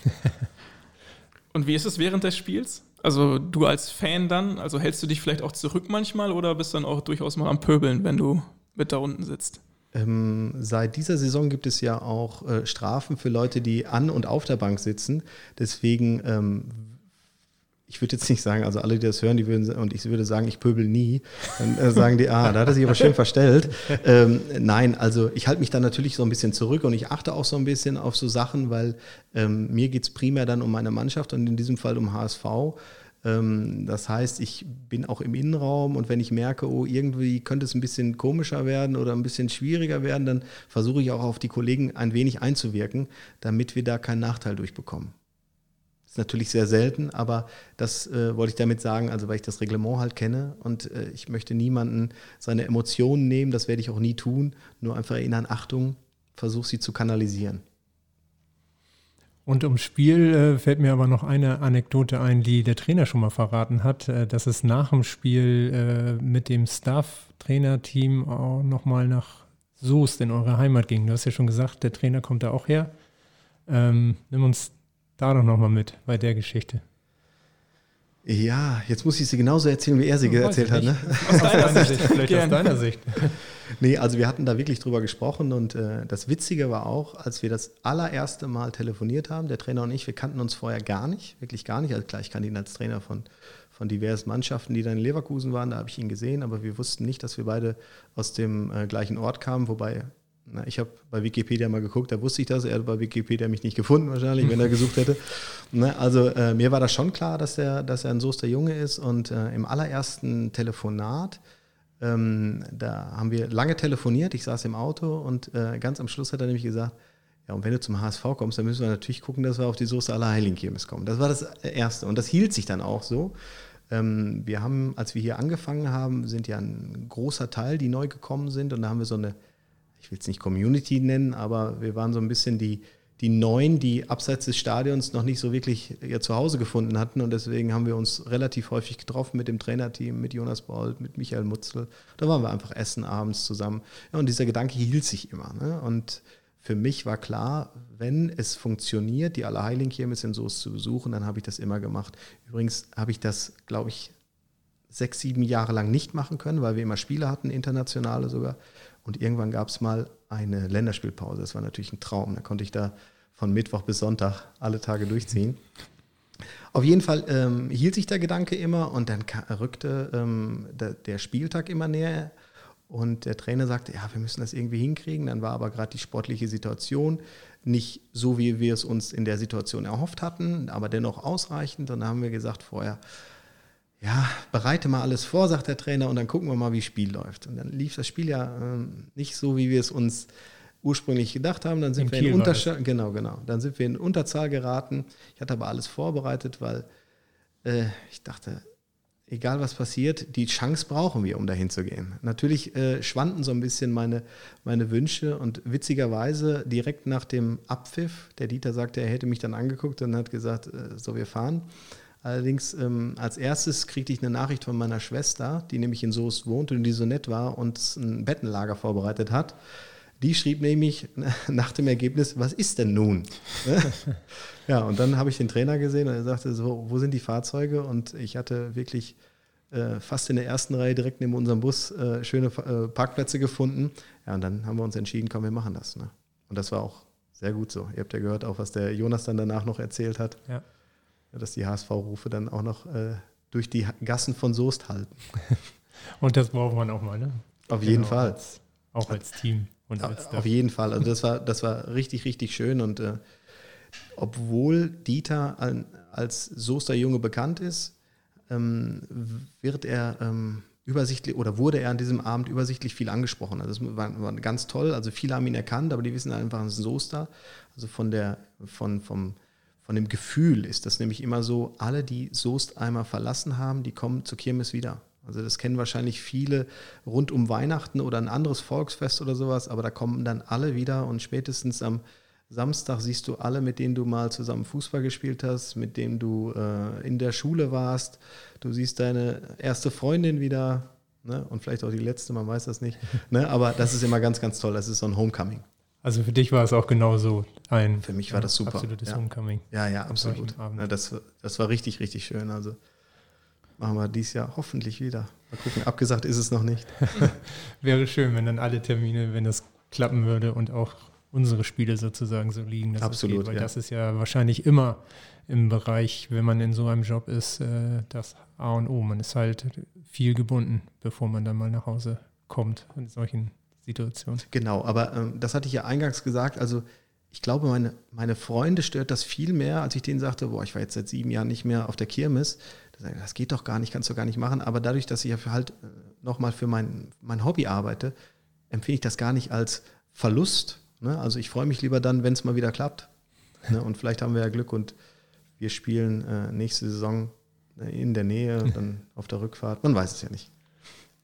S3: und wie ist es während des Spiels? Also du als Fan dann, also hältst du dich vielleicht auch zurück manchmal oder bist dann auch durchaus mal am Pöbeln, wenn du mit da unten sitzt?
S4: Ähm, seit dieser Saison gibt es ja auch äh, Strafen für Leute, die an und auf der Bank sitzen. Deswegen ähm, ich würde jetzt nicht sagen, also alle, die das hören, die würden, und ich würde sagen, ich pöbel nie, dann äh, sagen die, ah, da hat er sich aber schön verstellt. Ähm, nein, also ich halte mich da natürlich so ein bisschen zurück und ich achte auch so ein bisschen auf so Sachen, weil ähm, mir geht es primär dann um meine Mannschaft und in diesem Fall um HSV. Ähm, das heißt, ich bin auch im Innenraum und wenn ich merke, oh, irgendwie könnte es ein bisschen komischer werden oder ein bisschen schwieriger werden, dann versuche ich auch auf die Kollegen ein wenig einzuwirken, damit wir da keinen Nachteil durchbekommen ist natürlich sehr selten, aber das äh, wollte ich damit sagen, also weil ich das Reglement halt kenne und äh, ich möchte niemanden seine Emotionen nehmen, das werde ich auch nie tun, nur einfach erinnern, Achtung, versuche sie zu kanalisieren.
S2: Und ums Spiel äh, fällt mir aber noch eine Anekdote ein, die der Trainer schon mal verraten hat, äh, dass es nach dem Spiel äh, mit dem Staff-Trainerteam auch nochmal nach Soest in eure Heimat ging. Du hast ja schon gesagt, der Trainer kommt da auch her. Ähm, nimm uns da doch nochmal mit bei der Geschichte.
S4: Ja, jetzt muss ich sie genauso erzählen, wie er sie oh, erzählt hat. Ne?
S2: Aus deiner Sicht, vielleicht aus deiner Sicht.
S4: Nee, also wir hatten da wirklich drüber gesprochen und äh, das Witzige war auch, als wir das allererste Mal telefoniert haben, der Trainer und ich, wir kannten uns vorher gar nicht, wirklich gar nicht. Also klar, ich kannte ihn als Trainer von, von diversen Mannschaften, die dann in Leverkusen waren, da habe ich ihn gesehen, aber wir wussten nicht, dass wir beide aus dem äh, gleichen Ort kamen, wobei na, ich habe bei Wikipedia mal geguckt, da wusste ich das. Er hat bei Wikipedia mich nicht gefunden, wahrscheinlich, wenn er gesucht hätte. Na, also äh, mir war das schon klar, dass er, dass er ein Soester Junge ist. Und äh, im allerersten Telefonat, ähm, da haben wir lange telefoniert. Ich saß im Auto und äh, ganz am Schluss hat er nämlich gesagt, ja, und wenn du zum HSV kommst, dann müssen wir natürlich gucken, dass wir auf die Soester Allerheiligenkirmes kommen. Das war das Erste. Und das hielt sich dann auch so. Ähm, wir haben, als wir hier angefangen haben, sind ja ein großer Teil, die neu gekommen sind. Und da haben wir so eine ich will es nicht Community nennen, aber wir waren so ein bisschen die, die Neuen, die abseits des Stadions noch nicht so wirklich ihr Zuhause gefunden hatten. Und deswegen haben wir uns relativ häufig getroffen mit dem Trainerteam, mit Jonas Bold, mit Michael Mutzel. Da waren wir einfach essen abends zusammen. Ja, und dieser Gedanke hielt sich immer. Ne? Und für mich war klar, wenn es funktioniert, die Allerheiligenkirmes in Soest zu besuchen, dann habe ich das immer gemacht. Übrigens habe ich das, glaube ich, sechs, sieben Jahre lang nicht machen können, weil wir immer Spiele hatten, internationale sogar. Und irgendwann gab es mal eine Länderspielpause. Das war natürlich ein Traum. Da konnte ich da von Mittwoch bis Sonntag alle Tage durchziehen. Auf jeden Fall ähm, hielt sich der Gedanke immer und dann rückte ähm, der, der, Spieltag immer näher. Und der Trainer sagte, ja, wir müssen das irgendwie hinkriegen. Dann war aber gerade die sportliche Situation nicht so, wie wir es uns in der Situation erhofft hatten, aber dennoch ausreichend. Dann haben wir gesagt vorher, ja, bereite mal alles vor, sagt der Trainer, und dann gucken wir mal, wie das Spiel läuft. Und dann lief das Spiel ja äh, nicht so, wie wir es uns ursprünglich gedacht haben. Dann sind in wir Kiel in Unterzahl, genau, genau. Dann sind wir in Unterzahl geraten. Ich hatte aber alles vorbereitet, weil äh, ich dachte, egal was passiert, die Chance brauchen wir, um dahin zu gehen. Natürlich äh, schwanden so ein bisschen meine, meine Wünsche und witzigerweise direkt nach dem Abpfiff, der Dieter sagte, er hätte mich dann angeguckt und hat gesagt, äh, so wir fahren. Allerdings ähm, als erstes kriegte ich eine Nachricht von meiner Schwester, die nämlich in Soest wohnt und die so nett war und ein Bettenlager vorbereitet hat. Die schrieb nämlich nach dem Ergebnis, was ist denn nun? ja, und dann habe ich den Trainer gesehen und er sagte so, wo sind die Fahrzeuge? Und ich hatte wirklich äh, fast in der ersten Reihe direkt neben unserem Bus äh, schöne äh, Parkplätze gefunden. Ja, und dann haben wir uns entschieden, komm, wir machen das. Ne? Und das war auch sehr gut so. Ihr habt ja gehört, auch was der Jonas dann danach noch erzählt hat, ja. Dass die HSV-Rufe dann auch noch äh, durch die Gassen von Soest halten.
S2: und das braucht man auch mal, ne?
S4: Auf genau, jeden Fall.
S2: Als, auch als Team.
S4: Und als Auf jeden Fall. Also das war, das war richtig, richtig schön. Und äh, obwohl Dieter als Soester Junge bekannt ist, ähm, wird er ähm, übersichtlich oder wurde er an diesem Abend übersichtlich viel angesprochen. Also das war, war, ganz toll. Also viele haben ihn erkannt, aber die wissen einfach, es ist ein Soester. Also von der, von, vom, von dem Gefühl ist das nämlich immer so, alle, die Soest einmal verlassen haben, die kommen zur Kirmes wieder. Also das kennen wahrscheinlich viele rund um Weihnachten oder ein anderes Volksfest oder sowas, aber da kommen dann alle wieder und spätestens am Samstag siehst du alle, mit denen du mal zusammen Fußball gespielt hast, mit denen du äh, in der Schule warst. Du siehst deine erste Freundin wieder ne? und vielleicht auch die letzte, man weiß das nicht. Ne? Aber das ist immer ganz, ganz toll. Das ist so ein Homecoming.
S2: Also für dich war es auch genauso ein.
S4: Für mich war das super.
S2: Absolutes
S4: ja.
S2: Homecoming.
S4: Ja, ja, absolut. Ja, das, das war richtig, richtig schön. Also machen wir dies Jahr hoffentlich wieder. Mal gucken, abgesagt ist es noch nicht.
S2: Wäre schön, wenn dann alle Termine, wenn das klappen würde und auch unsere Spiele sozusagen so liegen.
S4: Absolut.
S2: Geht, weil
S4: ja.
S2: das ist ja wahrscheinlich immer im Bereich, wenn man in so einem Job ist, äh, das A und O. Man ist halt viel gebunden, bevor man dann mal nach Hause kommt in solchen Situationen.
S4: Genau, aber ähm, das hatte ich ja eingangs gesagt. Also ich glaube, meine, meine Freunde stört das viel mehr, als ich denen sagte, boah, ich war jetzt seit sieben Jahren nicht mehr auf der Kirmes das geht doch gar nicht, kannst du gar nicht machen. Aber dadurch, dass ich ja halt äh, nochmal für mein, mein Hobby arbeite, empfinde ich das gar nicht als Verlust. Ne? Also ich freue mich lieber dann, wenn es mal wieder klappt. Ne? Und vielleicht haben wir ja Glück und wir spielen äh, nächste Saison äh, in der Nähe, dann auf der Rückfahrt. Man weiß es ja nicht.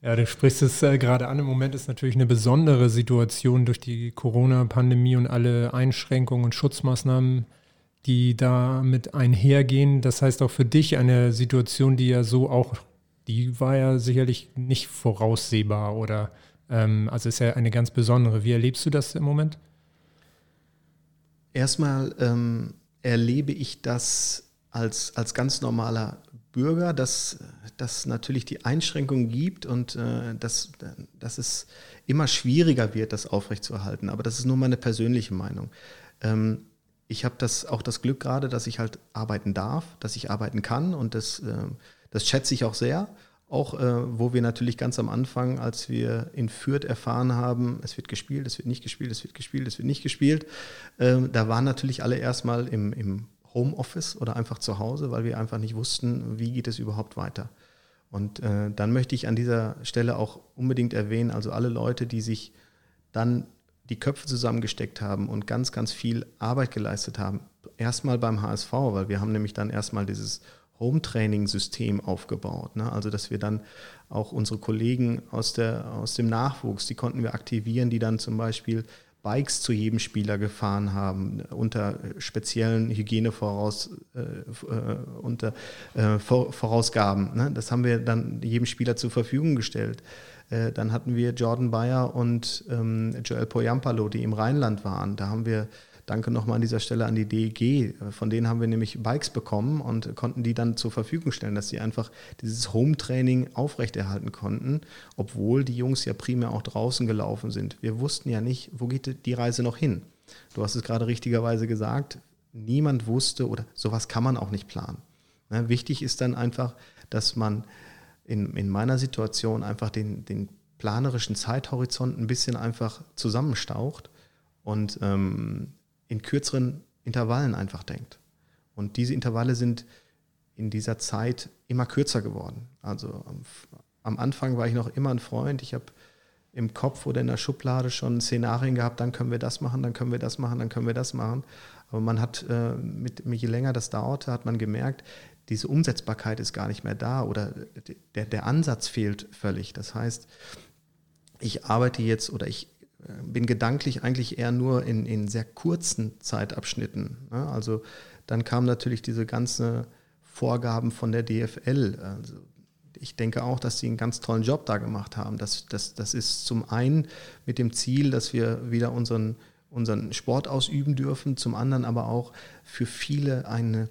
S2: Ja, du sprichst es äh, gerade an. Im Moment ist natürlich eine besondere Situation durch die Corona-Pandemie und alle Einschränkungen und Schutzmaßnahmen, die damit einhergehen. Das heißt auch für dich eine Situation, die ja so auch, die war ja sicherlich nicht voraussehbar oder ähm, also ist ja eine ganz besondere. Wie erlebst du das im Moment?
S4: Erstmal ähm, erlebe ich das als, als ganz normaler Bürger, dass, dass natürlich die Einschränkungen gibt und äh, dass, dass es immer schwieriger wird, das aufrechtzuerhalten. Aber das ist nur meine persönliche Meinung. Ähm, ich habe das auch das Glück gerade, dass ich halt arbeiten darf, dass ich arbeiten kann und das, äh, das schätze ich auch sehr. Auch äh, wo wir natürlich ganz am Anfang, als wir in Fürth erfahren haben, es wird gespielt, es wird nicht gespielt, es wird gespielt, es wird nicht gespielt, äh, da waren natürlich alle erstmal im, im Homeoffice oder einfach zu Hause, weil wir einfach nicht wussten, wie geht es überhaupt weiter. Und äh, dann möchte ich an dieser Stelle auch unbedingt erwähnen, also alle Leute, die sich dann die Köpfe zusammengesteckt haben und ganz, ganz viel Arbeit geleistet haben. Erstmal beim HSV, weil wir haben nämlich dann erstmal dieses Home-Training-System aufgebaut. Ne? Also dass wir dann auch unsere Kollegen aus, der, aus dem Nachwuchs, die konnten wir aktivieren, die dann zum Beispiel Bikes zu jedem Spieler gefahren haben, unter speziellen Hygienevoraus, äh, äh äh, Vorausgaben. Ne? Das haben wir dann jedem Spieler zur Verfügung gestellt. Äh, dann hatten wir Jordan Bayer und ähm, Joel Poyampalo, die im Rheinland waren. Da haben wir Danke nochmal an dieser Stelle an die DEG. Von denen haben wir nämlich Bikes bekommen und konnten die dann zur Verfügung stellen, dass sie einfach dieses Home-Training aufrechterhalten konnten, obwohl die Jungs ja primär auch draußen gelaufen sind. Wir wussten ja nicht, wo geht die Reise noch hin. Du hast es gerade richtigerweise gesagt, niemand wusste oder sowas kann man auch nicht planen. Ne, wichtig ist dann einfach, dass man in, in meiner Situation einfach den, den planerischen Zeithorizont ein bisschen einfach zusammenstaucht und ähm, in kürzeren Intervallen einfach denkt. Und diese Intervalle sind in dieser Zeit immer kürzer geworden. Also am Anfang war ich noch immer ein Freund. Ich habe im Kopf oder in der Schublade schon Szenarien gehabt, dann können wir das machen, dann können wir das machen, dann können wir das machen. Aber man hat, äh, mit, je länger das dauerte, hat man gemerkt, diese Umsetzbarkeit ist gar nicht mehr da oder der, der Ansatz fehlt völlig. Das heißt, ich arbeite jetzt oder ich bin gedanklich eigentlich eher nur in, in sehr kurzen Zeitabschnitten. Ne? Also dann kamen natürlich diese ganzen Vorgaben von der DFL. Also ich denke auch, dass sie einen ganz tollen Job da gemacht haben. Das, das, das ist zum einen mit dem Ziel, dass wir wieder unseren, unseren Sport ausüben dürfen, zum anderen aber auch für viele eine,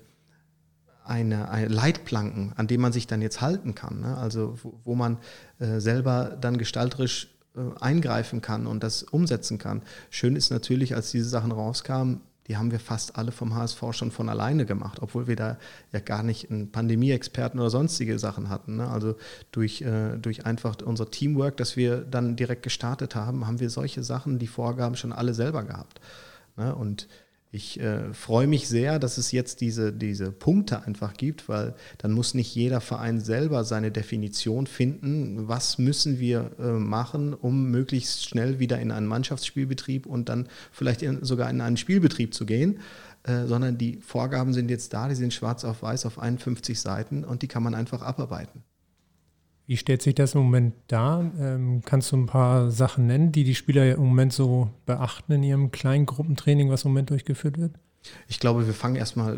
S4: eine, eine Leitplanken, an dem man sich dann jetzt halten kann. Ne? Also wo, wo man äh, selber dann gestalterisch eingreifen kann und das umsetzen kann. Schön ist natürlich, als diese Sachen rauskamen, die haben wir fast alle vom HSV schon von alleine gemacht, obwohl wir da ja gar nicht einen Pandemie-Experten oder sonstige Sachen hatten. Ne? Also durch, äh, durch einfach unser Teamwork, das wir dann direkt gestartet haben, haben wir solche Sachen, die Vorgaben schon alle selber gehabt. Ne? Und ich äh, freue mich sehr, dass es jetzt diese, diese Punkte einfach gibt, weil dann muss nicht jeder Verein selber seine Definition finden, was müssen wir äh, machen, um möglichst schnell wieder in einen Mannschaftsspielbetrieb und dann vielleicht in, sogar in einen Spielbetrieb zu gehen, äh, sondern die Vorgaben sind jetzt da, die sind schwarz auf weiß auf 51 Seiten und die kann man einfach abarbeiten.
S2: Wie stellt sich das im Moment dar? Ähm, kannst du ein paar Sachen nennen, die die Spieler im Moment so beachten in ihrem kleinen Gruppentraining, was im Moment durchgeführt wird?
S4: Ich glaube, wir fangen erstmal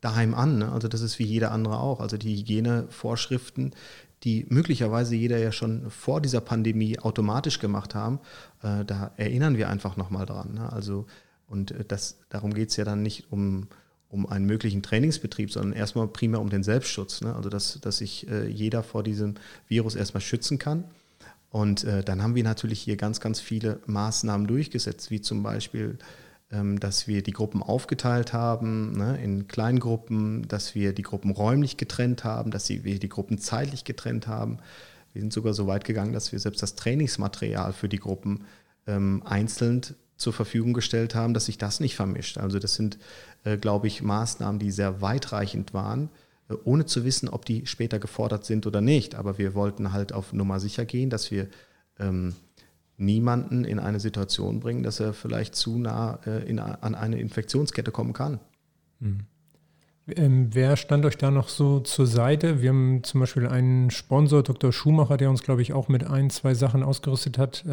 S4: daheim an. Ne? Also das ist wie jeder andere auch. Also die Hygienevorschriften, die möglicherweise jeder ja schon vor dieser Pandemie automatisch gemacht haben, äh, da erinnern wir einfach nochmal dran. Ne? Also und äh, das, darum geht es ja dann nicht um um einen möglichen Trainingsbetrieb, sondern erstmal primär um den Selbstschutz. Ne? Also dass, dass sich äh, jeder vor diesem Virus erstmal schützen kann. Und äh, dann haben wir natürlich hier ganz, ganz viele Maßnahmen durchgesetzt, wie zum Beispiel, ähm, dass wir die Gruppen aufgeteilt haben ne, in Kleingruppen, dass wir die Gruppen räumlich getrennt haben, dass wir die Gruppen zeitlich getrennt haben. Wir sind sogar so weit gegangen, dass wir selbst das Trainingsmaterial für die Gruppen ähm, einzeln zur Verfügung gestellt haben, dass sich das nicht vermischt. Also das sind, äh, glaube ich, Maßnahmen, die sehr weitreichend waren, äh, ohne zu wissen, ob die später gefordert sind oder nicht. Aber wir wollten halt auf Nummer sicher gehen, dass wir ähm, niemanden in eine Situation bringen, dass er vielleicht zu nah äh, in, an eine Infektionskette kommen kann.
S2: Mhm. Ähm, wer stand euch da noch so zur Seite? Wir haben zum Beispiel einen Sponsor, Dr. Schumacher, der uns, glaube ich, auch mit ein, zwei Sachen ausgerüstet hat.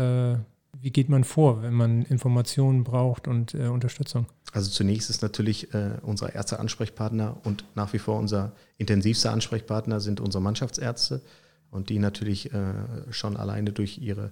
S2: Wie geht man vor, wenn man Informationen braucht und äh, Unterstützung?
S4: Also zunächst ist natürlich äh, unser erster Ansprechpartner und nach wie vor unser intensivster Ansprechpartner sind unsere Mannschaftsärzte und die natürlich äh, schon alleine durch ihre,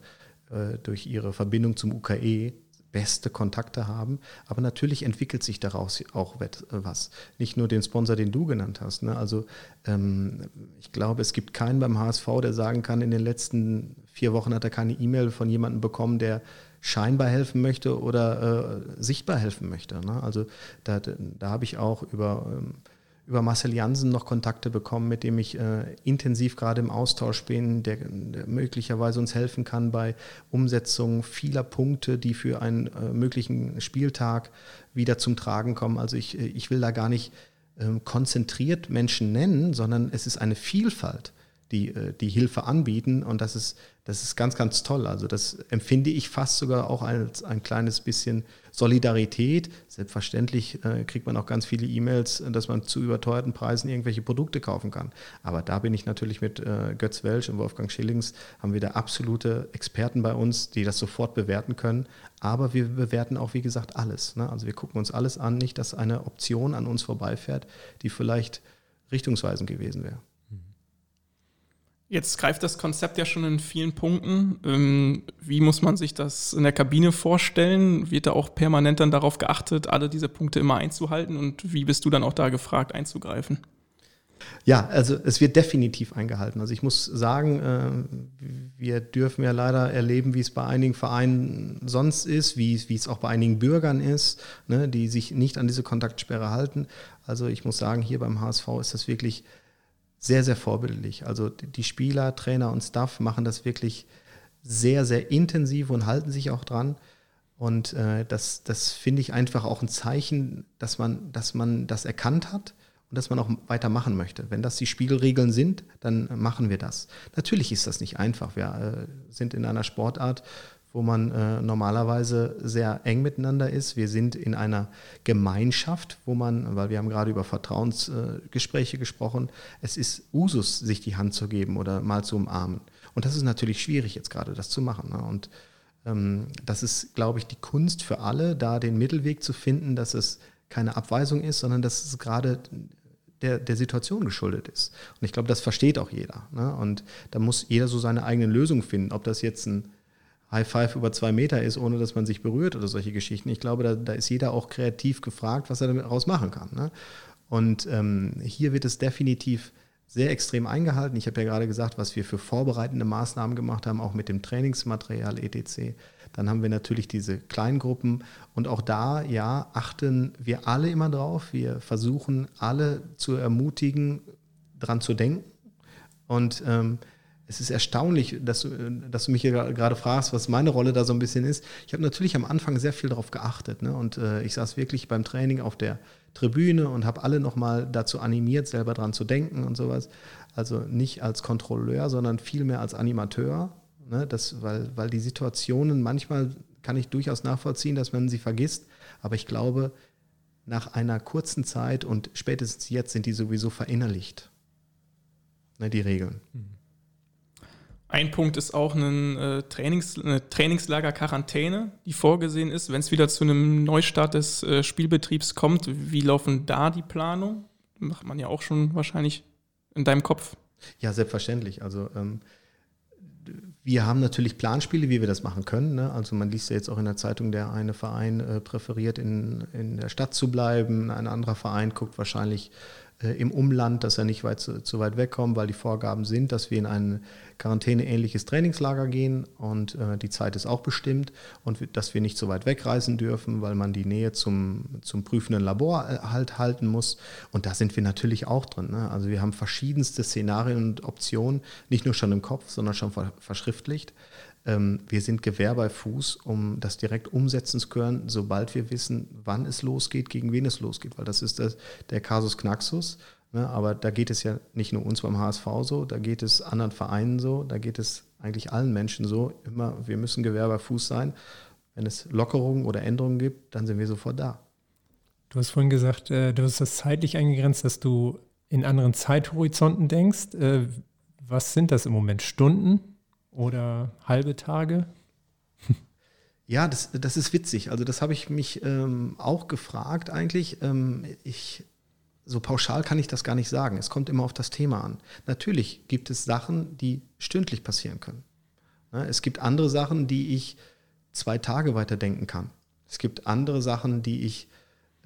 S4: äh, durch ihre Verbindung zum UKE beste Kontakte haben. Aber natürlich entwickelt sich daraus auch was. Nicht nur den Sponsor, den du genannt hast. Ne? Also ähm, ich glaube, es gibt keinen beim HSV, der sagen kann, in den letzten vier Wochen hat er keine E-Mail von jemandem bekommen, der scheinbar helfen möchte oder äh, sichtbar helfen möchte. Ne? Also da, da habe ich auch über... Ähm, über Marcel Jansen noch Kontakte bekommen, mit dem ich äh, intensiv gerade im Austausch bin, der, der, möglicherweise uns helfen kann bei Umsetzung vieler Punkte, die für einen äh, möglichen Spieltag wieder zum Tragen kommen. Also ich, äh, ich will da gar nicht ähm, konzentriert Menschen nennen, sondern es ist eine Vielfalt, die, äh, die Hilfe anbieten und das ist das ist ganz, ganz toll. Also das empfinde ich fast sogar auch als ein kleines bisschen Solidarität. Selbstverständlich äh, kriegt man auch ganz viele E-Mails, dass man zu überteuerten Preisen irgendwelche Produkte kaufen kann. Aber da bin ich natürlich mit äh, Götz Welsch und Wolfgang Schillings, haben wir da absolute Experten bei uns, die das sofort bewerten können. Aber wir bewerten auch, wie gesagt, alles. Ne? Also wir gucken uns alles an, nicht, dass eine Option an uns vorbeifährt, die vielleicht richtungsweisend gewesen wäre.
S3: Jetzt greift das Konzept ja schon in vielen Punkten. Ähm, wie muss man sich das in der Kabine vorstellen? Wird da auch permanent dann darauf geachtet, alle diese Punkte immer einzuhalten? Und wie bist du dann auch da gefragt, einzugreifen?
S4: Ja, also es wird definitiv eingehalten. Also ich muss sagen, äh, wir dürfen ja leider erleben, wie es bei einigen Vereinen sonst ist, wie, wie es auch bei einigen Bürgern ist, ne, die sich nicht an diese Kontaktsperre halten. Also ich muss sagen, hier beim HSV ist das wirklich sehr, sehr vorbildlich. Also die Spieler, Trainer und Staff machen das wirklich sehr, sehr intensiv und halten sich auch dran. Und äh, das, das finde ich einfach auch ein Zeichen, dass man, dass man das erkannt hat und dass man auch weitermachen möchte. Wenn das die Spielregeln sind, dann machen wir das. Natürlich ist das nicht einfach. Wir äh, sind in einer Sportart, wo man äh, normalerweise sehr eng miteinander ist. Wir sind in einer Gemeinschaft, wo man, weil wir haben gerade über Vertrauensgespräche äh, gesprochen, es ist Usus, sich die Hand zu geben oder mal zu umarmen. Und das ist natürlich schwierig jetzt gerade, das zu machen. Ne? Und ähm, das ist, glaube ich, die Kunst für alle, da den Mittelweg zu finden, dass es keine Abweisung ist, sondern dass es gerade der, der Situation geschuldet ist. Und ich glaube, das versteht auch jeder. Ne? Und da muss jeder so seine eigenen Lösungen finden, ob das jetzt ein High Five über zwei Meter ist, ohne dass man sich berührt oder solche Geschichten. Ich glaube, da, da ist jeder auch kreativ gefragt, was er damit daraus machen kann. Ne? Und ähm, hier wird es definitiv sehr extrem eingehalten. Ich habe ja gerade gesagt, was wir für vorbereitende Maßnahmen gemacht haben, auch mit dem Trainingsmaterial etc. Dann haben wir natürlich diese Kleingruppen und auch da, ja, achten wir alle immer drauf. Wir versuchen alle zu ermutigen, dran zu denken. Und ähm, es ist erstaunlich, dass du, dass du mich hier gerade fragst, was meine Rolle da so ein bisschen ist. Ich habe natürlich am Anfang sehr viel darauf geachtet. Ne? Und äh, ich saß wirklich beim Training auf der Tribüne und habe alle nochmal dazu animiert, selber dran zu denken und sowas. Also nicht als Kontrolleur, sondern vielmehr als Animateur. Ne? Das, weil, weil die Situationen manchmal kann ich durchaus nachvollziehen, dass man sie vergisst. Aber ich glaube, nach einer kurzen Zeit und spätestens jetzt sind die sowieso verinnerlicht. Ne, die Regeln. Mhm.
S3: Ein Punkt ist auch ein, äh, Trainings, eine Trainingslager-Quarantäne, die vorgesehen ist, wenn es wieder zu einem Neustart des äh, Spielbetriebs kommt. Wie laufen da die Planungen? Macht man ja auch schon wahrscheinlich in deinem Kopf.
S4: Ja, selbstverständlich. Also ähm, wir haben natürlich Planspiele, wie wir das machen können. Ne? Also man liest ja jetzt auch in der Zeitung, der eine Verein äh, präferiert, in, in der Stadt zu bleiben, ein anderer Verein guckt wahrscheinlich im Umland, dass er nicht weit zu, zu, weit wegkommt, weil die Vorgaben sind, dass wir in ein Quarantäne-ähnliches Trainingslager gehen und äh, die Zeit ist auch bestimmt und dass wir nicht so weit wegreisen dürfen, weil man die Nähe zum, zum prüfenden Labor äh, halt halten muss. Und da sind wir natürlich auch drin. Ne? Also wir haben verschiedenste Szenarien und Optionen, nicht nur schon im Kopf, sondern schon verschriftlicht. Ähm, wir sind Gewehr bei Fuß, um das direkt umsetzen zu können, sobald wir wissen, wann es losgeht, gegen wen es losgeht, weil das ist das, der Kasus Knaxus. Ne? Aber da geht es ja nicht nur uns beim HSV so, da geht es anderen Vereinen so, da geht es eigentlich allen Menschen so. Immer, wir müssen Gewehr bei Fuß sein. Wenn es Lockerungen oder Änderungen gibt, dann sind wir sofort da.
S2: Du hast vorhin gesagt, äh, du hast das zeitlich eingegrenzt, dass du in anderen Zeithorizonten denkst. Äh, was sind das im Moment? Stunden? Oder halbe Tage?
S4: Ja, das, das ist witzig. Also das habe ich mich ähm, auch gefragt eigentlich. Ähm, ich, so pauschal kann ich das gar nicht sagen. Es kommt immer auf das Thema an. Natürlich gibt es Sachen, die stündlich passieren können. Ne? Es gibt andere Sachen, die ich zwei Tage weiterdenken kann. Es gibt andere Sachen, die ich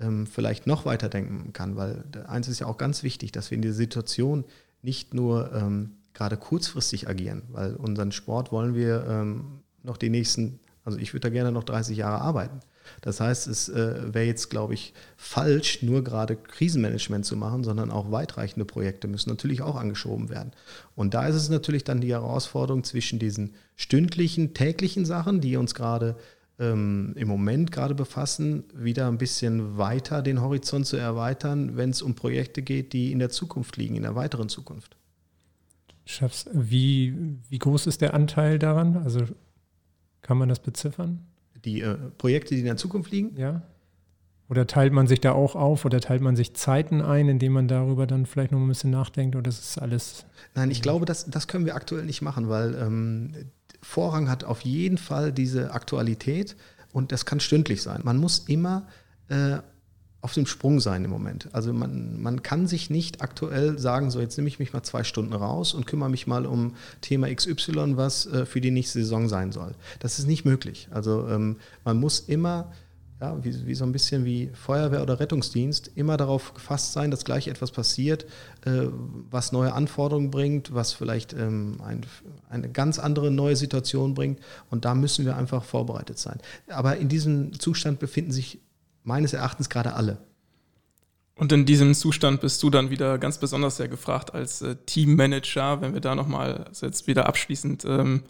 S4: ähm, vielleicht noch weiterdenken kann, weil eins ist ja auch ganz wichtig, dass wir in dieser Situation nicht nur ähm, gerade kurzfristig agieren, weil unseren Sport wollen wir ähm, noch die nächsten, also ich würde da gerne noch 30 Jahre arbeiten. Das heißt, es äh, wäre jetzt, glaube ich, falsch, nur gerade Krisenmanagement zu machen, sondern auch weitreichende Projekte müssen natürlich auch angeschoben werden. Und da ist es natürlich dann die Herausforderung zwischen diesen stündlichen, täglichen Sachen, die uns gerade ähm, im Moment gerade befassen, wieder ein bisschen weiter den Horizont zu erweitern, wenn es um Projekte geht, die in der Zukunft liegen, in der weiteren Zukunft
S2: schaffst. Wie, wie groß ist der Anteil daran? Also kann man das beziffern?
S4: Die äh, Projekte, die in der Zukunft liegen?
S2: Ja. Oder teilt man sich da auch auf oder teilt man sich Zeiten ein, indem man darüber dann vielleicht noch ein bisschen nachdenkt oder das ist alles?
S4: Nein, ich glaube, das, das können wir aktuell nicht machen, weil ähm, Vorrang hat auf jeden Fall diese Aktualität und das kann stündlich sein. Man muss immer äh, auf dem Sprung sein im Moment. Also man, man kann sich nicht aktuell sagen, so jetzt nehme ich mich mal zwei Stunden raus und kümmere mich mal um Thema XY, was äh, für die nächste Saison sein soll. Das ist nicht möglich. Also ähm, man muss immer, ja, wie, wie, so ein bisschen wie Feuerwehr oder Rettungsdienst, immer darauf gefasst sein, dass gleich etwas passiert, äh, was neue Anforderungen bringt, was vielleicht ähm, ein, eine ganz andere neue Situation bringt. Und da müssen wir einfach vorbereitet sein. Aber in diesem Zustand befinden sich meines Erachtens gerade alle.
S3: Und in diesem Zustand bist du dann wieder ganz besonders sehr gefragt als äh, Teammanager, wenn wir da nochmal also jetzt wieder abschließend ähm,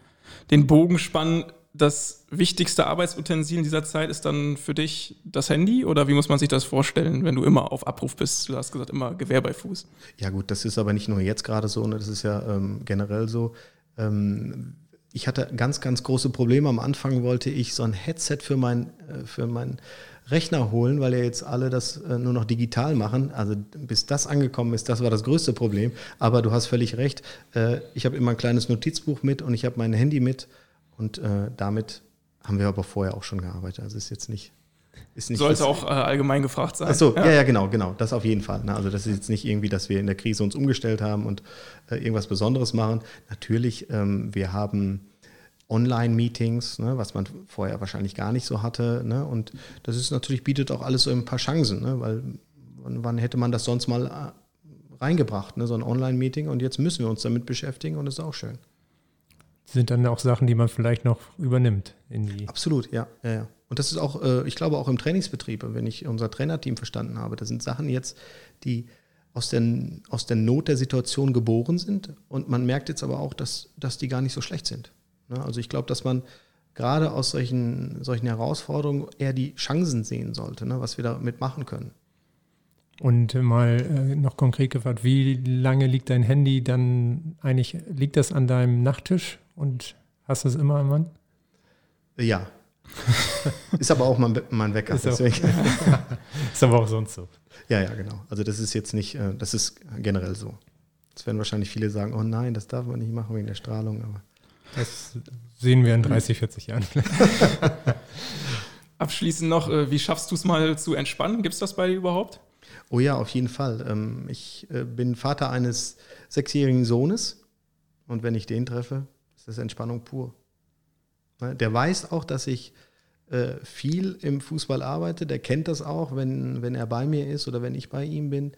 S3: den Bogen spannen. Das wichtigste Arbeitsutensil in dieser Zeit ist dann für dich das Handy oder wie muss man sich das vorstellen, wenn du immer auf Abruf bist? Du hast gesagt, immer Gewehr bei Fuß.
S4: Ja gut, das ist aber nicht nur jetzt gerade so, ne? das ist ja ähm, generell so. Ähm, ich hatte ganz, ganz große Probleme. Am Anfang wollte ich so ein Headset für mein, äh, für mein Rechner holen, weil ja jetzt alle das äh, nur noch digital machen. Also bis das angekommen ist, das war das größte Problem. Aber du hast völlig recht. Äh, ich habe immer ein kleines Notizbuch mit und ich habe mein Handy mit. Und äh, damit haben wir aber vorher auch schon gearbeitet. Also ist jetzt nicht. Ist nicht
S3: Sollte auch allgemein gefragt sein.
S4: Achso, ja. ja, ja, genau, genau. Das auf jeden Fall. Ne? Also das ist jetzt nicht irgendwie, dass wir in der Krise uns umgestellt haben und irgendwas Besonderes machen. Natürlich, ähm, wir haben Online-Meetings, ne, was man vorher wahrscheinlich gar nicht so hatte. Ne, und das ist natürlich, bietet auch alles so ein paar Chancen, ne, weil wann, hätte man das sonst mal äh, reingebracht, ne, so ein Online-Meeting und jetzt müssen wir uns damit beschäftigen und das ist auch schön.
S2: Sind dann auch Sachen, die man vielleicht noch übernimmt in die.
S4: Absolut, ja, ja, ja. Und das ist auch, äh, ich glaube, auch im Trainingsbetrieb, wenn ich unser Trainerteam verstanden habe, das sind Sachen jetzt, die aus der, aus der Not der Situation geboren sind. Und man merkt jetzt aber auch, dass, dass die gar nicht so schlecht sind. Ne? Also ich glaube, dass man gerade aus solchen, solchen Herausforderungen eher die Chancen sehen sollte, ne? was wir damit machen können.
S2: Und mal äh, noch konkret gefragt, wie lange liegt dein Handy dann eigentlich, liegt das an deinem Nachttisch und hast du es immer am Mann?
S4: Ja. ist aber auch mein, mein Wecker.
S2: Ist, auch, ist aber auch sonst so.
S4: Ja, ja, genau. Also das ist jetzt nicht, äh, das ist generell so. Jetzt werden wahrscheinlich viele sagen, oh nein, das darf man nicht machen wegen der Strahlung, aber
S2: das sehen wir in 30, 40 Jahren.
S3: Abschließend noch, äh, wie schaffst du es mal zu entspannen? Gibt es das bei dir überhaupt?
S4: Oh ja, auf jeden Fall. Ähm, ich äh, bin Vater eines sechsjährigen Sohnes und wenn ich den treffe, ist das Entspannung pur. Ne, der weiß auch, dass ich äh, viel im Fußball arbeite. Der kennt das auch, wenn, wenn er bei mir ist oder wenn ich bei ihm bin,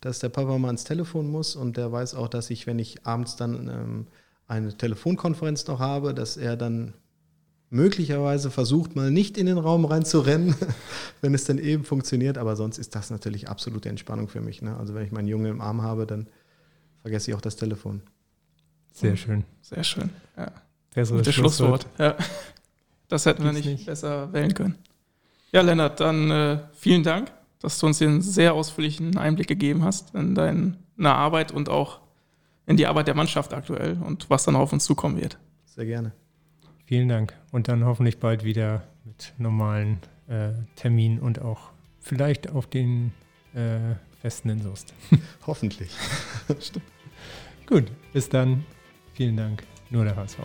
S4: dass der Papa mal ans Telefon muss und der weiß auch, dass ich, wenn ich abends dann ähm, eine Telefonkonferenz noch habe, dass er dann möglicherweise versucht, mal nicht in den Raum reinzurennen, wenn es dann eben funktioniert. Aber sonst ist das natürlich absolute Entspannung für mich. Ne? Also wenn ich meinen Jungen im Arm habe, dann vergesse ich auch das Telefon.
S2: Sehr schön.
S3: Sehr schön. Ja. Besseres Schlusswort. Schlusswort. Ja. Das hätten wir nicht, nicht, besser wählen können. Ja, Lennart, dann äh, vielen Dank, dass du uns hier einen sehr ausführlichen Einblick gegeben hast in deine Arbeit und auch in die Arbeit der Mannschaft aktuell und was dann auf uns zukommen wird.
S4: Sehr gerne.
S2: Vielen Dank. Und dann hoffentlich bald wieder mit normalen äh, Terminen und auch vielleicht auf den äh, Festen in Soest.
S4: hoffentlich.
S2: Gut, bis dann. Vielen Dank. Nur der HSV.